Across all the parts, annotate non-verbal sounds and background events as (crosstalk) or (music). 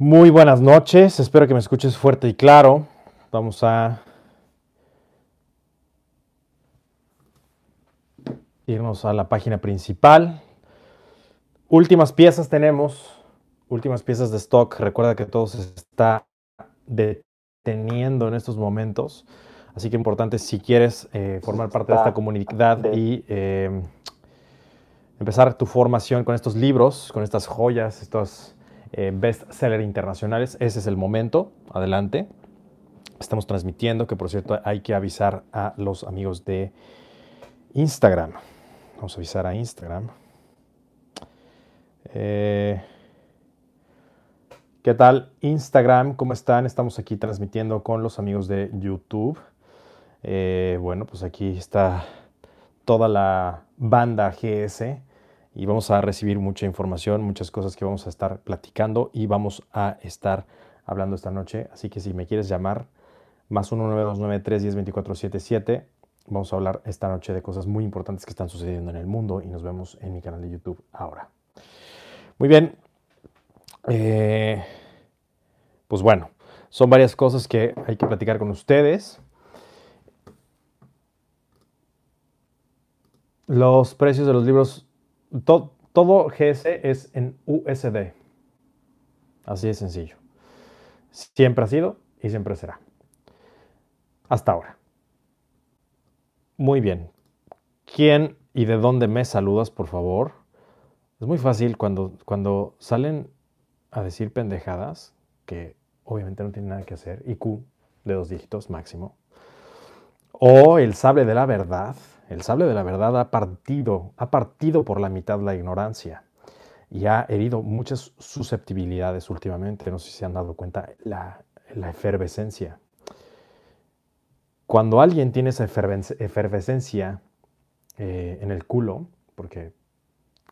Muy buenas noches, espero que me escuches fuerte y claro. Vamos a irnos a la página principal. Últimas piezas tenemos, últimas piezas de stock. Recuerda que todo se está deteniendo en estos momentos. Así que importante si quieres eh, formar parte de esta comunidad y eh, empezar tu formación con estos libros, con estas joyas, estos eh, bestseller internacionales, ese es el momento. Adelante. Estamos transmitiendo, que por cierto hay que avisar a los amigos de Instagram. Vamos a avisar a Instagram. Eh, ¿Qué tal Instagram? ¿Cómo están? Estamos aquí transmitiendo con los amigos de YouTube. Eh, bueno, pues aquí está toda la banda GS y vamos a recibir mucha información, muchas cosas que vamos a estar platicando y vamos a estar hablando esta noche. Así que si me quieres llamar, más 19293102477, vamos a hablar esta noche de cosas muy importantes que están sucediendo en el mundo y nos vemos en mi canal de YouTube ahora. Muy bien. Eh, pues bueno, son varias cosas que hay que platicar con ustedes. Los precios de los libros todo, GS es en USD. Así de sencillo. Siempre ha sido y siempre será. Hasta ahora. Muy bien. ¿Quién y de dónde me saludas, por favor? Es muy fácil cuando, cuando salen a decir pendejadas, que obviamente no tienen nada que hacer, IQ de dos dígitos máximo, o el sable de la verdad, el sable de la verdad ha partido, ha partido por la mitad la ignorancia y ha herido muchas susceptibilidades últimamente. No sé si se han dado cuenta la, efervescencia. Cuando alguien tiene esa efervescencia eh, en el culo, porque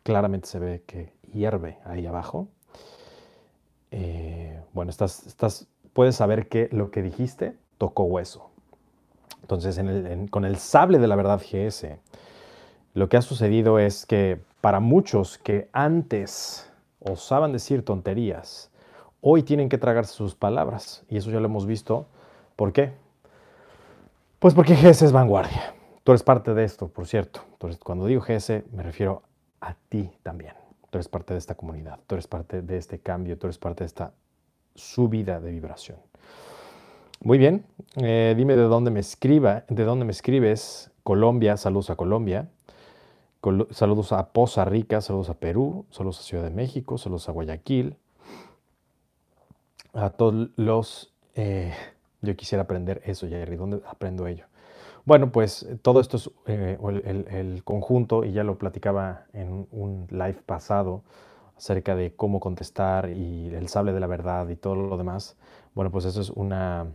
claramente se ve que hierve ahí abajo, eh, bueno, estás, estás, puedes saber que lo que dijiste tocó hueso. Entonces, con el sable de la verdad GS, lo que ha sucedido es que para muchos que antes osaban decir tonterías, hoy tienen que tragarse sus palabras. Y eso ya lo hemos visto. ¿Por qué? Pues porque GS es vanguardia. Tú eres parte de esto, por cierto. Entonces, cuando digo GS, me refiero a ti también. Tú eres parte de esta comunidad, tú eres parte de este cambio, tú eres parte de esta subida de vibración. Muy bien, eh, dime de dónde me escriba, de dónde me escribes. Colombia, saludos a Colombia. saludos a Poza Rica, saludos a Perú, saludos a Ciudad de México, saludos a Guayaquil. A todos los... Eh, yo quisiera aprender eso, Jerry. ¿Dónde aprendo ello? Bueno, pues todo esto es eh, el, conjunto, y ya lo platicaba en un live pasado acerca de cómo contestar y el sable de la verdad y todo lo demás. Bueno, pues eso es una,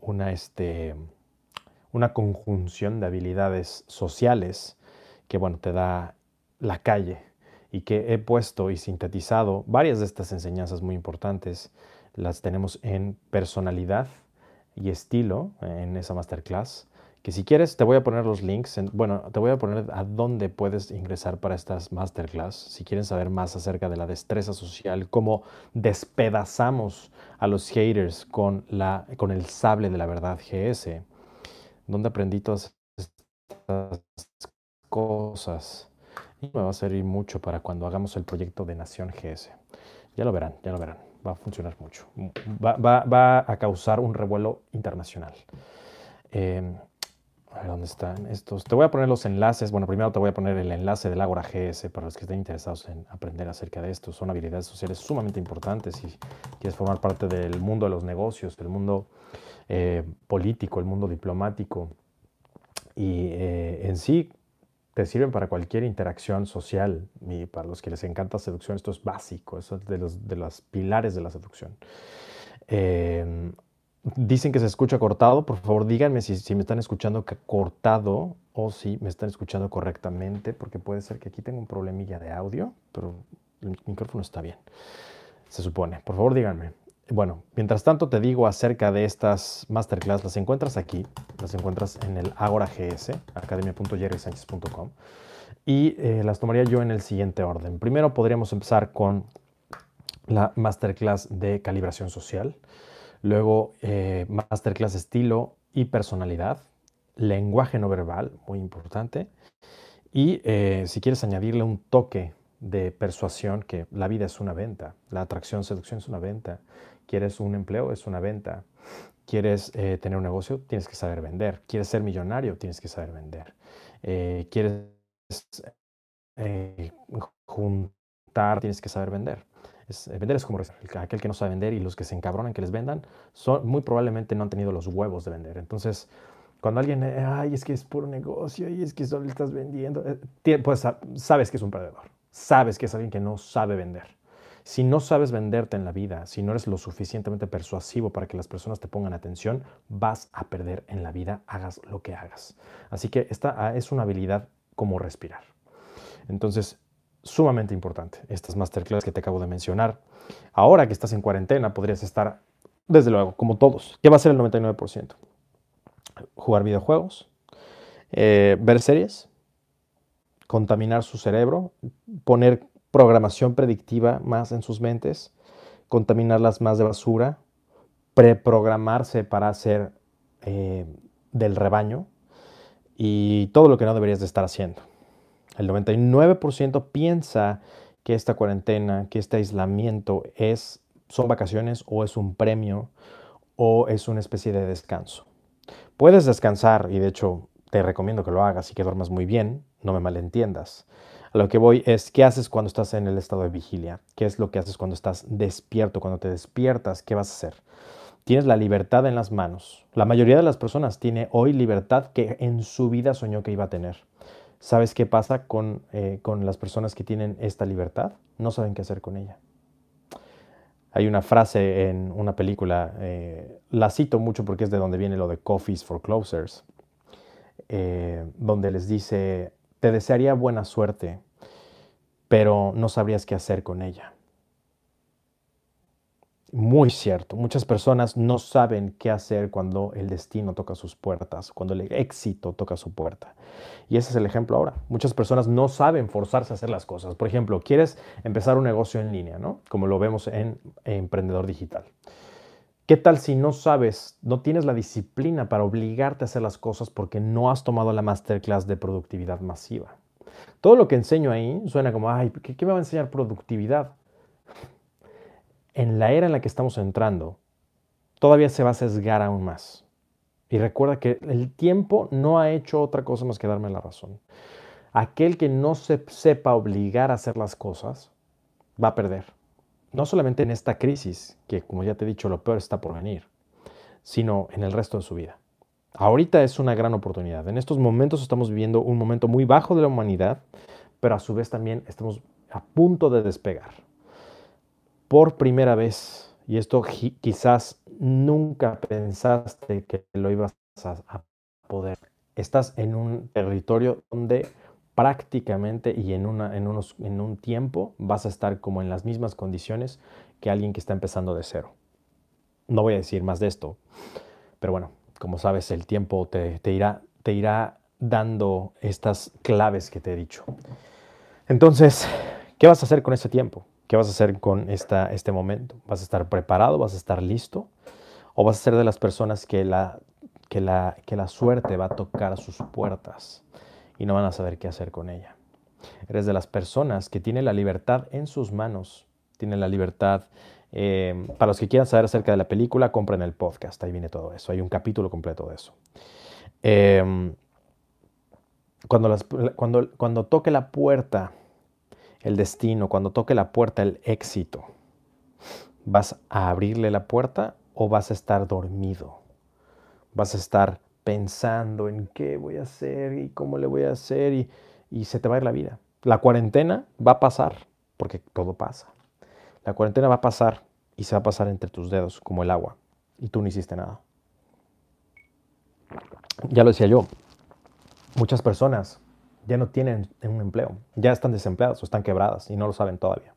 una, este, una conjunción de habilidades sociales que bueno, te da la calle y que he puesto y sintetizado varias de estas enseñanzas muy importantes. Las tenemos en personalidad y estilo en esa masterclass que si quieres te voy a poner los links, bueno, te voy a poner a dónde puedes ingresar para estas masterclass, si quieren saber más acerca de la destreza social, cómo despedazamos a los haters con, la, con el sable de la verdad GS, donde aprendí todas estas cosas. Y me va a servir mucho para cuando hagamos el proyecto de Nación GS. Ya lo verán, ya lo verán. Va a funcionar mucho. Va, va, va a causar un revuelo internacional. Eh, a ver, ¿dónde están estos? Te voy a poner los enlaces. Bueno, primero te voy a poner el enlace del Ágora GS para los que estén interesados en aprender acerca de esto. Son habilidades sociales sumamente importantes si quieres formar parte del mundo de los negocios, del mundo eh, político, el mundo diplomático. Y eh, en sí te sirven para cualquier interacción social. Y para los que les encanta seducción, esto es básico, eso es de los, de los pilares de la seducción. Eh, Dicen que se escucha cortado. Por favor, díganme si, me están escuchando cortado o si me están escuchando correctamente, porque puede ser que aquí tenga un problemilla de audio, pero el micrófono está bien, se supone. Por favor, díganme. Bueno, mientras tanto te digo acerca de estas masterclass, las encuentras aquí, las encuentras en el Agora GS, academia.jerrysanchez.com, y eh, las tomaría yo en el siguiente orden. Primero podríamos empezar con la masterclass de calibración social, luego eh, masterclass estilo y personalidad, lenguaje no verbal, muy importante, y eh, si quieres añadirle un toque de persuasión, que la vida es una venta, la atracción, seducción es una venta, quieres un empleo, es una venta, quieres eh, tener un negocio, tienes que saber vender, quieres ser millonario, tienes que saber vender, quieres juntar, tienes que saber vender. Eh, vender es como aquel que no sabe vender y los que se encabronan que les vendan, son, muy probablemente no han tenido los huevos de vender. Entonces, cuando alguien, eh, ay, es que es puro negocio y es que solo estás vendiendo, eh, pues sabes que es un perdedor, sabes que es alguien que no sabe vender. Si no sabes venderte en la vida, si no eres lo suficientemente persuasivo para que las personas te pongan atención, vas a perder en la vida, hagas lo que hagas. Así que esta ah, es una habilidad como respirar. Entonces, sumamente importante, estas masterclass que te acabo de mencionar. Ahora que estás en cuarentena, podrías estar, desde luego, como todos. ¿Qué va a ser el 99%? Jugar videojuegos, eh, ver series, contaminar su cerebro, poner programación predictiva más en sus mentes, contaminarlas más de basura, preprogramarse para hacer eh, del rebaño y todo lo que no deberías de estar haciendo. El 99% piensa que esta cuarentena, que este aislamiento es, son vacaciones o es un premio o es una especie de descanso. Puedes descansar y de hecho te recomiendo que lo hagas y que duermas muy bien, no me malentiendas. A lo que voy es, ¿qué haces cuando estás en el estado de vigilia? ¿Qué es lo que haces cuando estás despierto? Cuando te despiertas, ¿qué vas a hacer? Tienes la libertad en las manos. La mayoría de las personas tiene hoy libertad que en su vida soñó que iba a tener. ¿Sabes qué pasa eh, con, las personas que tienen esta libertad? No saben qué hacer con ella. Hay una frase en una película, eh, la cito mucho porque es de donde viene lo de Coffees for Closers, eh, donde les dice, te desearía buena suerte, pero no sabrías qué hacer con ella. Muy cierto. Muchas personas no saben qué hacer cuando el destino toca sus puertas, cuando el éxito toca su puerta. Y ese es el ejemplo ahora. Muchas personas no saben forzarse a hacer las cosas. Por ejemplo, quieres empezar un negocio en línea, ¿no? Como lo vemos en Emprendedor Digital. ¿Qué tal si no sabes, no tienes la disciplina para obligarte a hacer las cosas porque no has tomado la masterclass de productividad masiva? Todo lo que enseño ahí suena como, ay, ¿qué, me va a enseñar productividad? En la era en la que estamos entrando, todavía se va a sesgar aún más. Y recuerda que el tiempo no ha hecho otra cosa más que darme la razón. Aquel que no se sepa obligar a hacer las cosas va a perder. No solamente en esta crisis, que como ya te he dicho, lo peor está por venir, sino en el resto de su vida. Ahorita es una gran oportunidad. En estos momentos estamos viviendo un momento muy bajo de la humanidad, pero a su vez también estamos a punto de despegar por primera vez, y esto quizás nunca pensaste que lo ibas a poder, estás en un territorio donde prácticamente y en, en, en un tiempo vas a estar como en las mismas condiciones que alguien que está empezando de cero. No voy a decir más de esto, pero bueno, como sabes, el tiempo te, te, irá, te irá dando estas claves que te he dicho. Entonces, ¿qué vas a hacer con ese tiempo? ¿Qué vas a hacer con esta, este momento? ¿Vas a estar preparado? ¿Vas a estar listo? ¿O vas a ser de las personas que la, que la, que la suerte va a tocar a sus puertas y no van a saber qué hacer con ella? Eres de las personas que tienen la libertad en sus manos, tienen la libertad. Eh, para los que quieran saber acerca de la película, compren el podcast, ahí viene todo eso, hay un capítulo completo de eso. Em, cuando, cuando, cuando toque la puerta el destino, cuando toque la puerta el éxito, ¿vas a abrirle la puerta o vas a estar dormido? Vas a estar pensando en qué voy a hacer y cómo le voy a hacer y, se te va a ir la vida. La cuarentena va a pasar, porque todo pasa. La cuarentena va a pasar y se va a pasar entre tus dedos como el agua y tú no hiciste nada. Ya lo decía yo, muchas personas ya no tienen un empleo, ya están desempleadas o están quebradas y no lo saben todavía.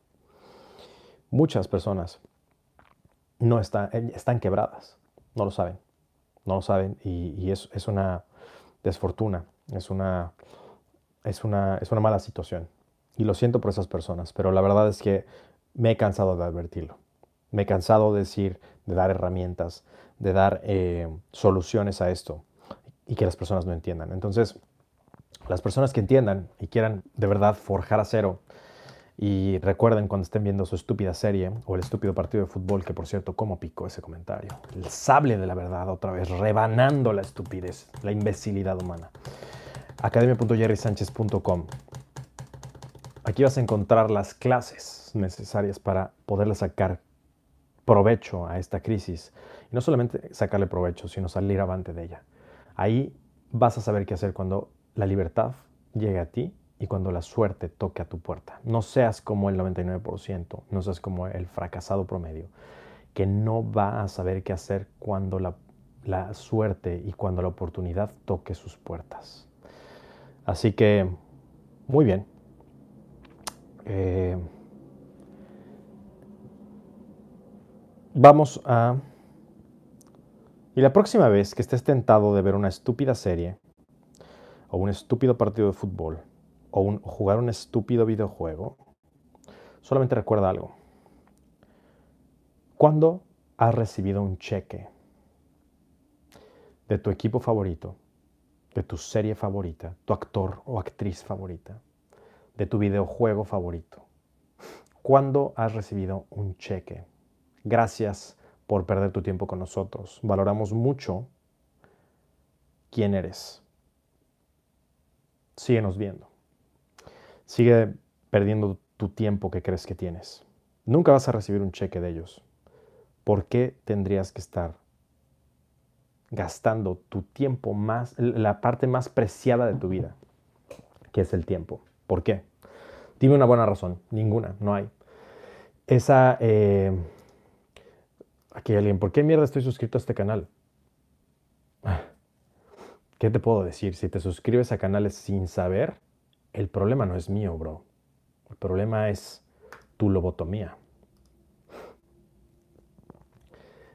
Muchas personas no están, eh, están quebradas, no lo saben, no lo saben y, es, es, una desfortuna, es una, es, una, es una mala situación. Y lo siento por esas personas, pero la verdad es que me he cansado de advertirlo. Me he cansado de decir, de dar herramientas, de dar eh, soluciones a esto y que las personas no entiendan. Entonces, las personas que entiendan y quieran de verdad forjar a cero y recuerden cuando estén viendo su estúpida serie o el estúpido partido de fútbol, que por cierto, ¿cómo picó ese comentario? El sable de la verdad otra vez, rebanando la estupidez, la imbecilidad humana. academia.jerrysánchez.com Aquí vas a encontrar las clases necesarias para poderle sacar provecho a esta crisis. Y no solamente sacarle provecho, sino salir avante de ella. Ahí vas a saber qué hacer cuando la libertad llegue a ti y cuando la suerte toque a tu puerta. No seas como el 99%, no seas como el fracasado promedio, que no va a saber qué hacer cuando la, suerte y cuando la oportunidad toque sus puertas. Así que, muy bien. Eh, vamos a... Y la próxima vez que estés tentado de ver una estúpida serie o un estúpido partido de fútbol, o, jugar un estúpido videojuego, solamente recuerda algo. ¿Cuándo has recibido un cheque de tu equipo favorito, de tu serie favorita, tu actor o actriz favorita, de tu videojuego favorito? ¿Cuándo has recibido un cheque? Gracias por perder tu tiempo con nosotros. Valoramos mucho quién eres. Síguenos viendo. Sigue perdiendo tu tiempo que crees que tienes. Nunca vas a recibir un cheque de ellos. ¿Por qué tendrías que estar gastando tu tiempo más, la parte más preciada de tu vida, que es el tiempo? ¿Por qué? Dime una buena razón. Ninguna, no hay. Esa... Eh, aquí alguien, ¿por qué mierda estoy suscrito a este canal? ¿Qué te puedo decir? Si te suscribes a canales sin saber, el problema no es mío, bro. El problema es tu lobotomía.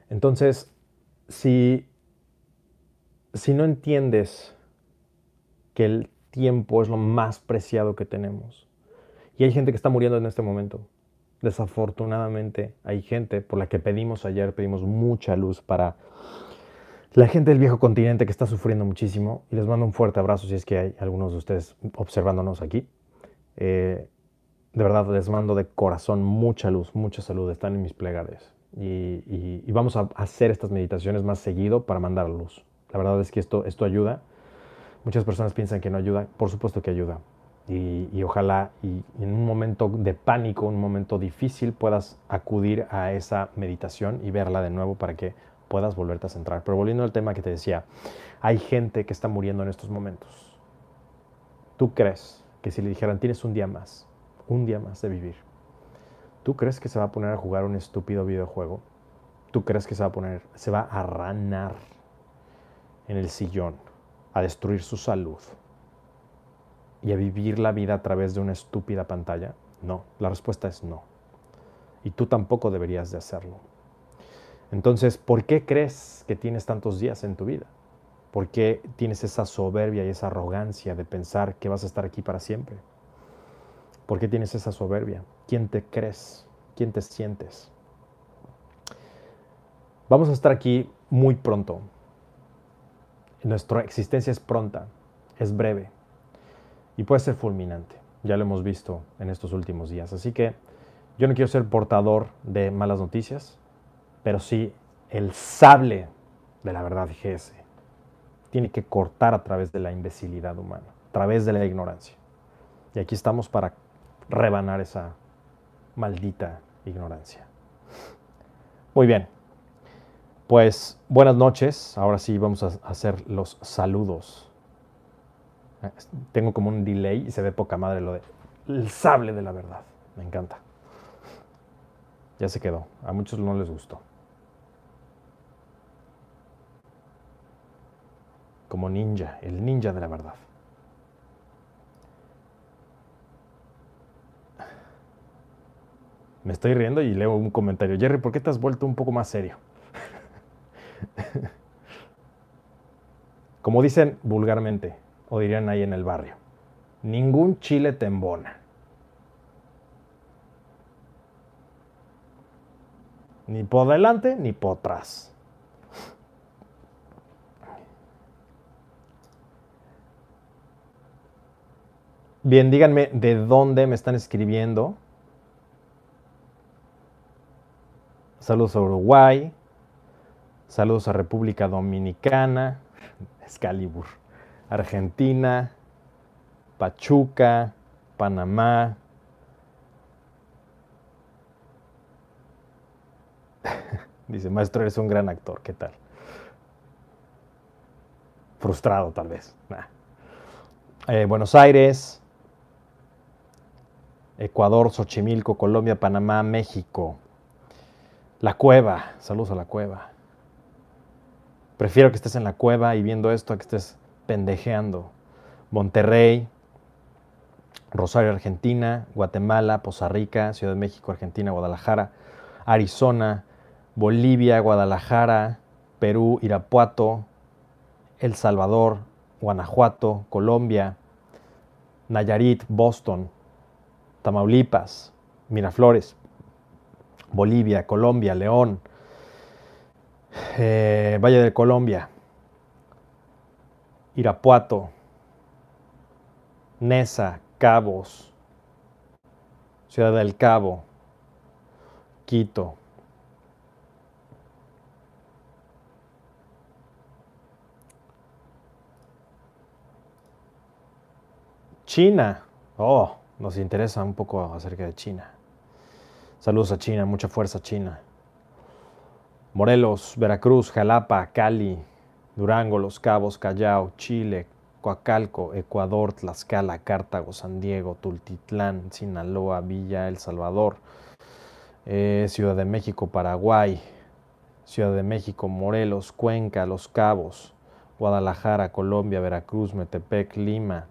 Entonces, si, si no entiendes que el tiempo es lo más preciado que tenemos, y hay gente que está muriendo en este momento, desafortunadamente hay gente por la que pedimos ayer, pedimos mucha luz para la gente del viejo continente que está sufriendo muchísimo y les mando un fuerte abrazo si es que hay algunos de ustedes observándonos aquí. Eh, de verdad les mando de corazón mucha luz, mucha salud, están en mis plegarias y, vamos a hacer estas meditaciones más seguido para mandar luz. La verdad es que esto, esto ayuda. Muchas personas piensan que no ayuda, por supuesto que ayuda. Y, y, ojalá en un momento de pánico, un momento difícil, puedas acudir a esa meditación y verla de nuevo para que puedas volverte a centrar. Pero volviendo al tema que te decía, hay gente que está muriendo en estos momentos. ¿Tú crees que si le dijeran tienes un día más, un día más de vivir, ¿tú crees que se va a poner a jugar un estúpido videojuego? ¿Tú crees que se va a poner, se va a ranar en el sillón, a destruir su salud y a vivir la vida a través de una estúpida pantalla? No, la respuesta es no. Y tú tampoco deberías de hacerlo. Entonces, ¿por qué crees que tienes tantos días en tu vida? ¿Por qué tienes esa soberbia y esa arrogancia de pensar que vas a estar aquí para siempre? ¿Por qué tienes esa soberbia? ¿Quién te crees? ¿Quién te sientes? Vamos a estar aquí muy pronto. Nuestra existencia es pronta, es breve y puede ser fulminante. Ya lo hemos visto en estos últimos días. Así que yo no quiero ser portador de malas noticias pero sí el sable de la verdad GS tiene que cortar a través de la imbecilidad humana, a través de la ignorancia. Y aquí estamos para rebanar esa maldita ignorancia. Muy bien, pues buenas noches. Ahora sí vamos a hacer los saludos. Tengo como un delay y se ve poca madre lo de el sable de la verdad. Me encanta. Ya se quedó. A muchos no les gustó. Como ninja, el ninja de la verdad. Me estoy riendo y leo un comentario. Jerry, ¿por qué te has vuelto un poco más serio? (laughs) Como dicen vulgarmente, o dirían ahí en el barrio, ningún chile te embona. Ni por delante ni por atrás. Bien, díganme de dónde me están escribiendo. Saludos a Uruguay. Saludos a República Dominicana. Excalibur. Argentina. Pachuca. Panamá. (laughs) Dice, maestro, eres un gran actor. ¿Qué tal? Frustrado, tal vez. Eh, Buenos Aires. Ecuador, Xochimilco, Colombia, Panamá, México. La cueva, saludos a la cueva. Prefiero que estés en la cueva y viendo esto a que estés pendejeando. Monterrey, Rosario, Argentina, Guatemala, Poza Rica, Ciudad de México, Argentina, Guadalajara, Arizona, Bolivia, Guadalajara, Perú, Irapuato, El Salvador, Guanajuato, Colombia, Nayarit, Boston, Tamaulipas, Miraflores, Bolivia, Colombia, León, eh, Valle de Colombia, Irapuato, Nesa, Cabos, Ciudad del Cabo, Quito. China. Oh, nos interesa un poco acerca de China. Saludos a China, mucha fuerza China. Morelos, Veracruz, Jalapa, Cali, Durango, Los Cabos, Callao, Chile, Coacalco, Ecuador, Tlaxcala, Cartago, San Diego, Tultitlán, Sinaloa, Villa, El Salvador, eh, Ciudad de México, Paraguay, Ciudad de México, Morelos, Cuenca, Los Cabos, Guadalajara, Colombia, Veracruz, Metepec, Lima,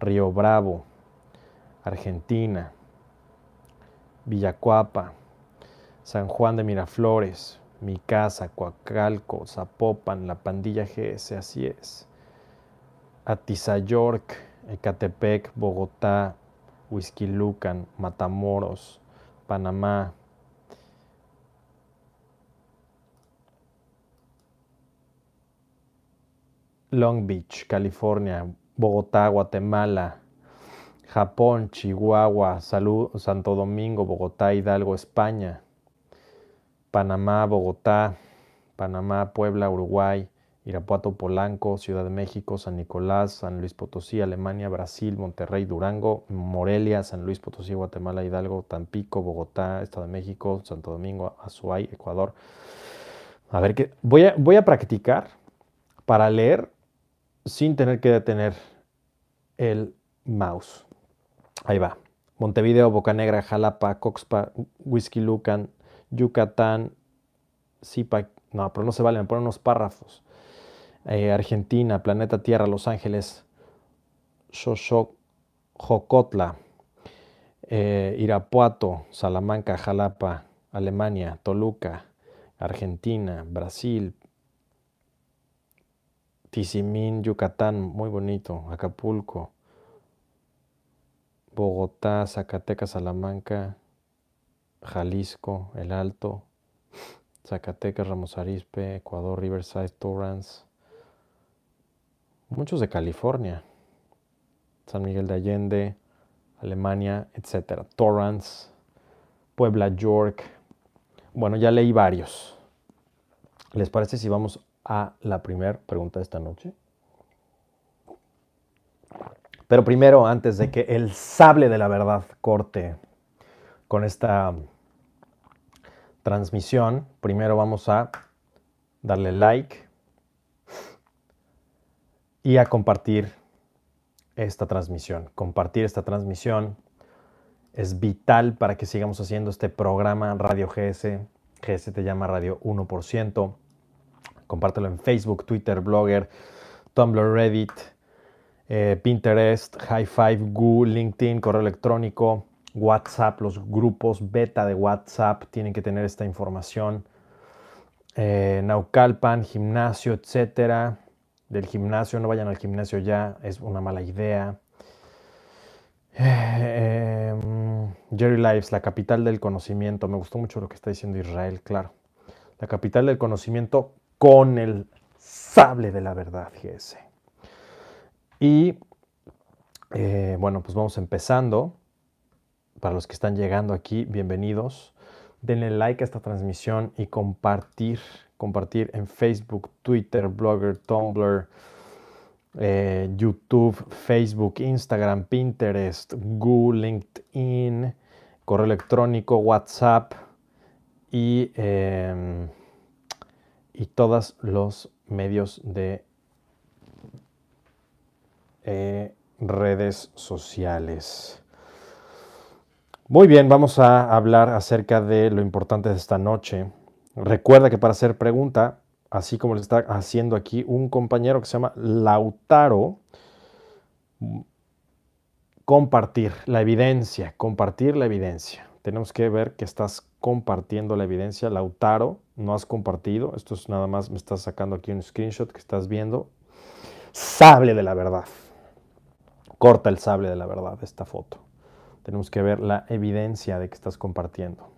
Río Bravo, Argentina, Villacuapa, San Juan de Miraflores, Mi Casa, Coacalco, Zapopan, La Pandilla GS, así es. Atizayork, Ecatepec, Bogotá, Huizquilucan, Matamoros, Panamá. Long Beach, California, Bogotá, Guatemala, Japón, Chihuahua, Salud, Santo Domingo, Bogotá, Hidalgo, España, Panamá, Bogotá, Panamá, Puebla, Uruguay, Irapuato, Polanco, Ciudad de México, San Nicolás, San Luis Potosí, Alemania, Brasil, Monterrey, Durango, Morelia, San Luis Potosí, Guatemala, Hidalgo, Tampico, Bogotá, Estado de México, Santo Domingo, Azuay, Ecuador. A ver, qué voy, a, voy a practicar para leer sin tener que detener el mouse. Ahí va. Montevideo, Bocanegra, Jalapa, Coxpa, Whisky Lucan, Yucatán, Zipa. No, pero no se vale, me ponen unos párrafos. Eh, Argentina, Planeta Tierra, Los Ángeles, Jocotla, eh, Irapuato, Salamanca, Jalapa, Alemania, Toluca, Argentina, Brasil, Tizimín, Yucatán, muy bonito, Acapulco, Bogotá, Zacatecas, Salamanca, Jalisco, El Alto, Zacatecas, Ramos Arizpe, Ecuador, Riverside, Torrance, muchos de California, San Miguel de Allende, Alemania, etc. Torrance, Puebla, York. Bueno, ya leí varios. ¿Les parece si vamos a la primera pregunta de esta noche? Pero primero, antes de que el sable de la verdad corte con esta transmisión, primero vamos a darle like y a compartir esta transmisión. Compartir esta transmisión es vital para que sigamos haciendo este programa Radio GS. GS te llama Radio 1%. Compártelo en Facebook, Twitter, Blogger, Tumblr, Reddit eh, Pinterest, High Five, Google, LinkedIn, correo electrónico, WhatsApp, los grupos beta de WhatsApp tienen que tener esta información. Eh, Naucalpan, gimnasio, etcétera. Del gimnasio, no vayan al gimnasio ya, es una mala idea. Em, Jerry Lives, la capital del conocimiento. Me gustó mucho lo que está diciendo Israel, claro. La capital del conocimiento con el sable de la verdad, GS. Y eh, bueno, pues vamos empezando. Para los que están llegando aquí, bienvenidos. Denle like a esta transmisión y compartir, compartir en Facebook, Twitter, Blogger, Tumblr, eh, YouTube, Facebook, Instagram, Pinterest, Google, LinkedIn, correo electrónico, WhatsApp y, em, y todos los medios de eh, redes sociales. Muy bien, vamos a hablar acerca de lo importante de esta noche. Recuerda que para hacer pregunta así como le está haciendo aquí un compañero que se llama Lautaro, compartir la evidencia, compartir la evidencia. Tenemos que ver que estás compartiendo la evidencia. Lautaro, no has compartido. Esto es nada más, me estás sacando aquí un screenshot que estás viendo. Sable de la verdad. Corta el sable de la verdad esta foto. Tenemos que ver la evidencia de que estás compartiendo.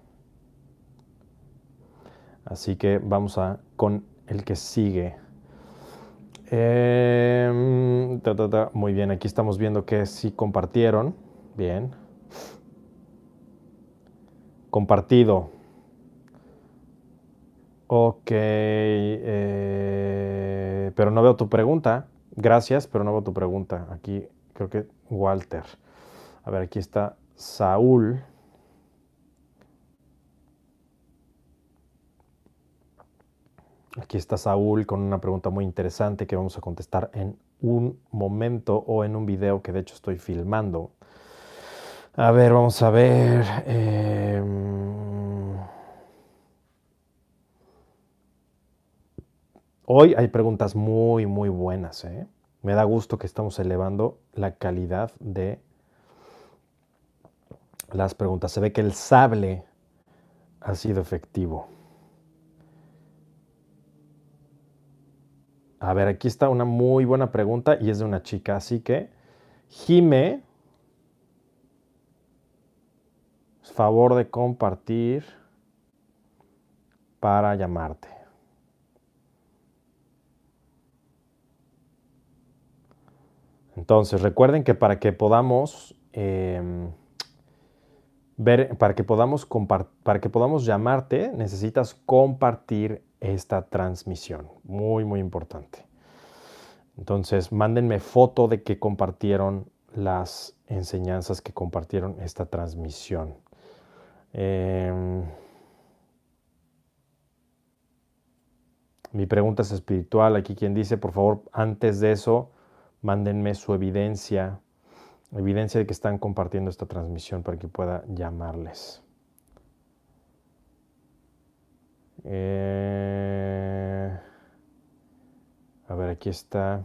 Así que vamos a con el que sigue. Em, Muy bien, aquí estamos viendo que sí compartieron. Bien. Compartido. Ok. Eh, pero no veo tu pregunta. Gracias, pero no veo tu pregunta. Aquí creo que Walter. A ver, aquí está Saúl. Aquí está Saúl con una pregunta muy interesante que vamos a contestar en un momento o en un video que de hecho estoy filmando. A ver, vamos a ver. Em, hoy hay preguntas muy, muy buenas. ¿eh? Me da gusto que estamos elevando la calidad de las preguntas. Se ve que el sable ha sido efectivo. A ver, aquí está una muy buena pregunta y es de una chica, así que, Jime, favor de compartir para llamarte. Entonces, recuerden que para que podamos em, ver, para que podamos para que podamos llamarte, necesitas compartir esta transmisión. Muy, muy importante. Entonces, mándenme foto de que compartieron las enseñanzas que compartieron esta transmisión. Em, mi pregunta es espiritual. Aquí quien dice, por favor, antes de eso, mándenme su evidencia, evidencia de que están compartiendo esta transmisión para que pueda llamarles. Eh, a ver, aquí está.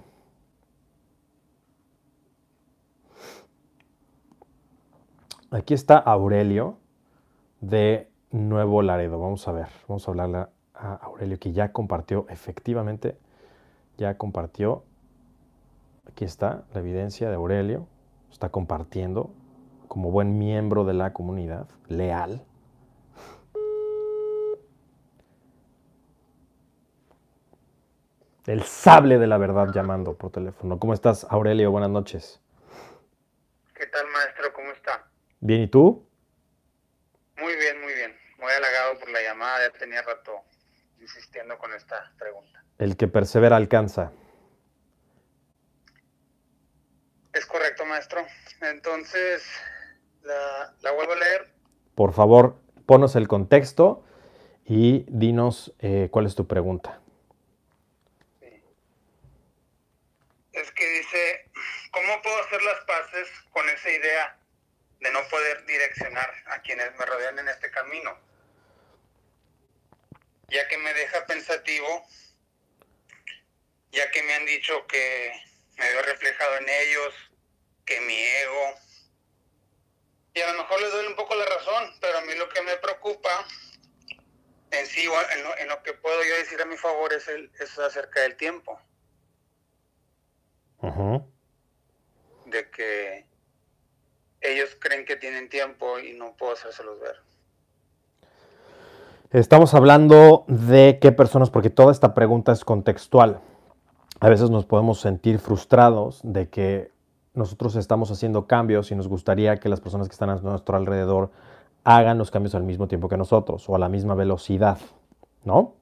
Aquí está Aurelio de Nuevo Laredo. Vamos a ver, vamos a hablarle a Aurelio que ya compartió, efectivamente, ya compartió. Aquí está la evidencia de Aurelio. Está compartiendo como buen miembro de la comunidad, leal. El sable de la verdad llamando por teléfono. ¿Cómo estás, Aurelio? Buenas noches. ¿Qué tal, maestro? ¿Cómo está? Bien, ¿y tú? Muy bien, muy bien. Muy halagado por la llamada. Ya tenía rato insistiendo con esta pregunta. El que persevera alcanza. Es correcto, maestro. Entonces, la, vuelvo a leer. Por favor, ponos el contexto y dinos eh, cuál es tu pregunta. es que dice, ¿cómo puedo hacer las paces con esa idea de no poder direccionar a quienes me rodean en este camino? Ya que me deja pensativo, ya que me han dicho que me veo reflejado en ellos, que mi ego, y a lo mejor les doy un poco la razón, pero a mí lo que me preocupa en sí, en lo, en lo que puedo yo decir a mi favor es, el, es acerca del tiempo. De que ellos creen que tienen tiempo y no puedo hacérselos ver. Estamos hablando de qué personas, porque toda esta pregunta es contextual. A veces nos podemos sentir frustrados de que nosotros estamos haciendo cambios y nos gustaría que las personas que están a nuestro alrededor hagan los cambios al mismo tiempo que nosotros o a la misma velocidad, ¿no?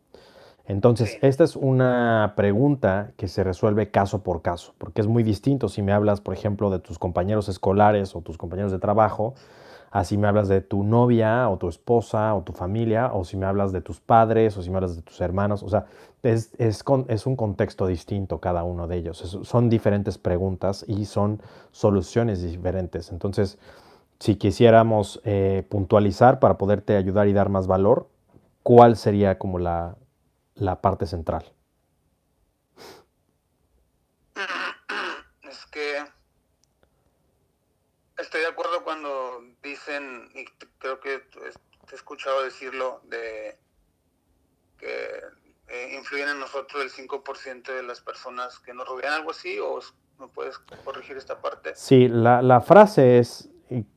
Entonces, esta es una pregunta que se resuelve caso por caso, porque es muy distinto si me hablas, por ejemplo, de tus compañeros escolares o tus compañeros de trabajo, así me hablas de tu novia o tu esposa o tu familia, o si me hablas de tus padres o si me hablas de tus hermanos. O sea, es, es, es un contexto distinto cada uno de ellos. son diferentes preguntas y son soluciones diferentes. Entonces, si quisiéramos eh, puntualizar para poderte ayudar y dar más valor, ¿cuál sería como la, la parte central? Es que estoy de acuerdo cuando dicen, y creo que he escuchado decirlo, de que eh, influyen en nosotros el 5% de las personas que nos rodean, algo así, o me puedes corregir esta parte. Sí, la, la frase es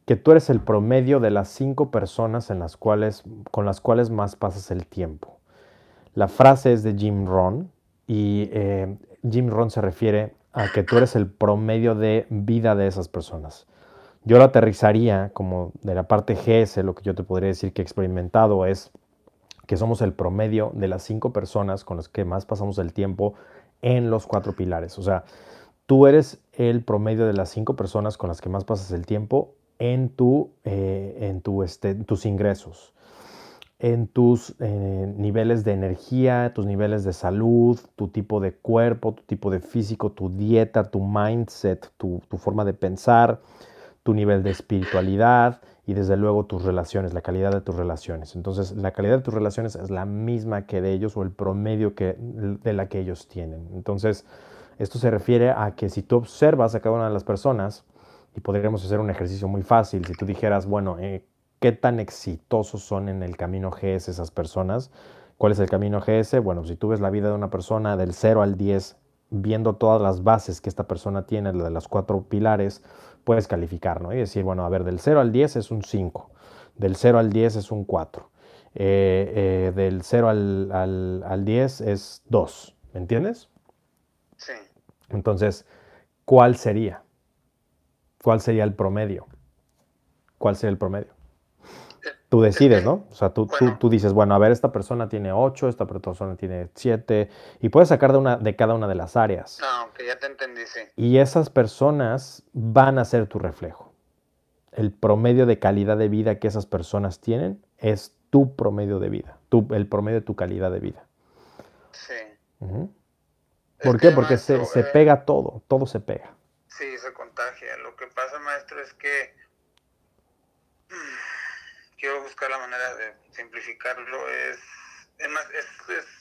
que tú eres el promedio de las cinco personas en las cuales, con las cuales más pasas el tiempo. La frase es de Jim Ron y eh, Jim Ron se refiere a que tú eres el promedio de vida de esas personas. Yo lo aterrizaría como de la parte GS, lo que yo te podría decir que he experimentado es que somos el promedio de las cinco personas con las que más pasamos el tiempo en los cuatro pilares. O sea, tú eres el promedio de las cinco personas con las que más pasas el tiempo en, tu, eh, en tu, este, tus ingresos, en tus eh, niveles de energía, tus niveles de salud, tu tipo de cuerpo, tu tipo de físico, tu dieta, tu mindset, tu, tu forma de pensar, tu nivel de espiritualidad y desde luego tus relaciones, la calidad de tus relaciones. Entonces, la calidad de tus relaciones es la misma que de ellos o el promedio que, de la que ellos tienen. Entonces, esto se refiere a que si tú observas a cada una de las personas, y podríamos hacer un ejercicio muy fácil. Si tú dijeras, bueno, eh, ¿qué tan exitosos son en el camino GS esas personas? ¿Cuál es el camino GS? Bueno, si tú ves la vida de una persona del 0 al 10, viendo todas las bases que esta persona tiene, de las cuatro pilares, puedes calificar, ¿no? Y decir, bueno, a ver, del 0 al 10 es un 5, del 0 al 10 es un 4, eh, eh, del 0 al, al, al 10 es 2, ¿me entiendes? Sí. Entonces, ¿cuál sería? ¿Cuál sería el promedio? ¿Cuál sería el promedio? Tú decides, ¿no? O sea, tú, tú, dices, bueno, a ver, esta persona tiene 8, esta persona tiene 7, y puedes sacar de, una, de cada una de las áreas. No, que ya te entendí, sí. Y esas personas van a ser tu reflejo. El promedio de calidad de vida que esas personas tienen es tu promedio de vida, tu, el promedio de tu calidad de vida. Sí. ¿Por qué? Porque se, se, pega todo, todo se pega. Sí, se contagia. Lo que pasa, maestro, es que quiero buscar la manera de simplificarlo. Es, es, más, es,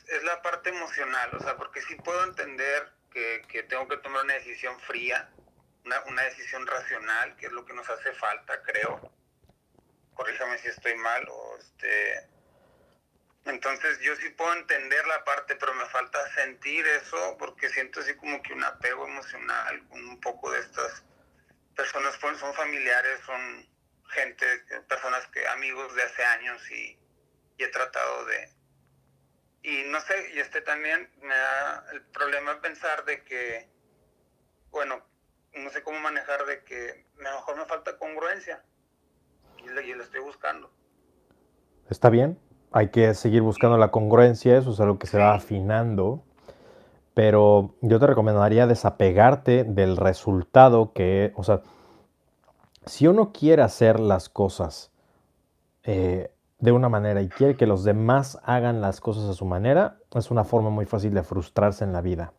es, la parte emocional, o sea, porque sí puedo entender que, que tengo que tomar una decisión fría, una, una, decisión racional, que es lo que nos hace falta, creo. Corríjame si estoy mal o este entonces yo sí puedo entender la parte, pero me falta sentir eso porque siento así como que un apego emocional un poco de estas personas, pues, son familiares, son gente, personas que amigos de hace años y, he tratado de... Y no sé, y este también me da el problema pensar de que, bueno, no sé cómo manejar de que a lo mejor me falta congruencia y y lo estoy buscando. Está bien, hay que seguir buscando la congruencia, eso es algo que se va afinando, pero yo te recomendaría desapegarte del resultado que, o sea, si uno quiere hacer las cosas eh, de una manera y quiere que los demás hagan las cosas a su manera, es una forma muy fácil de frustrarse en la vida,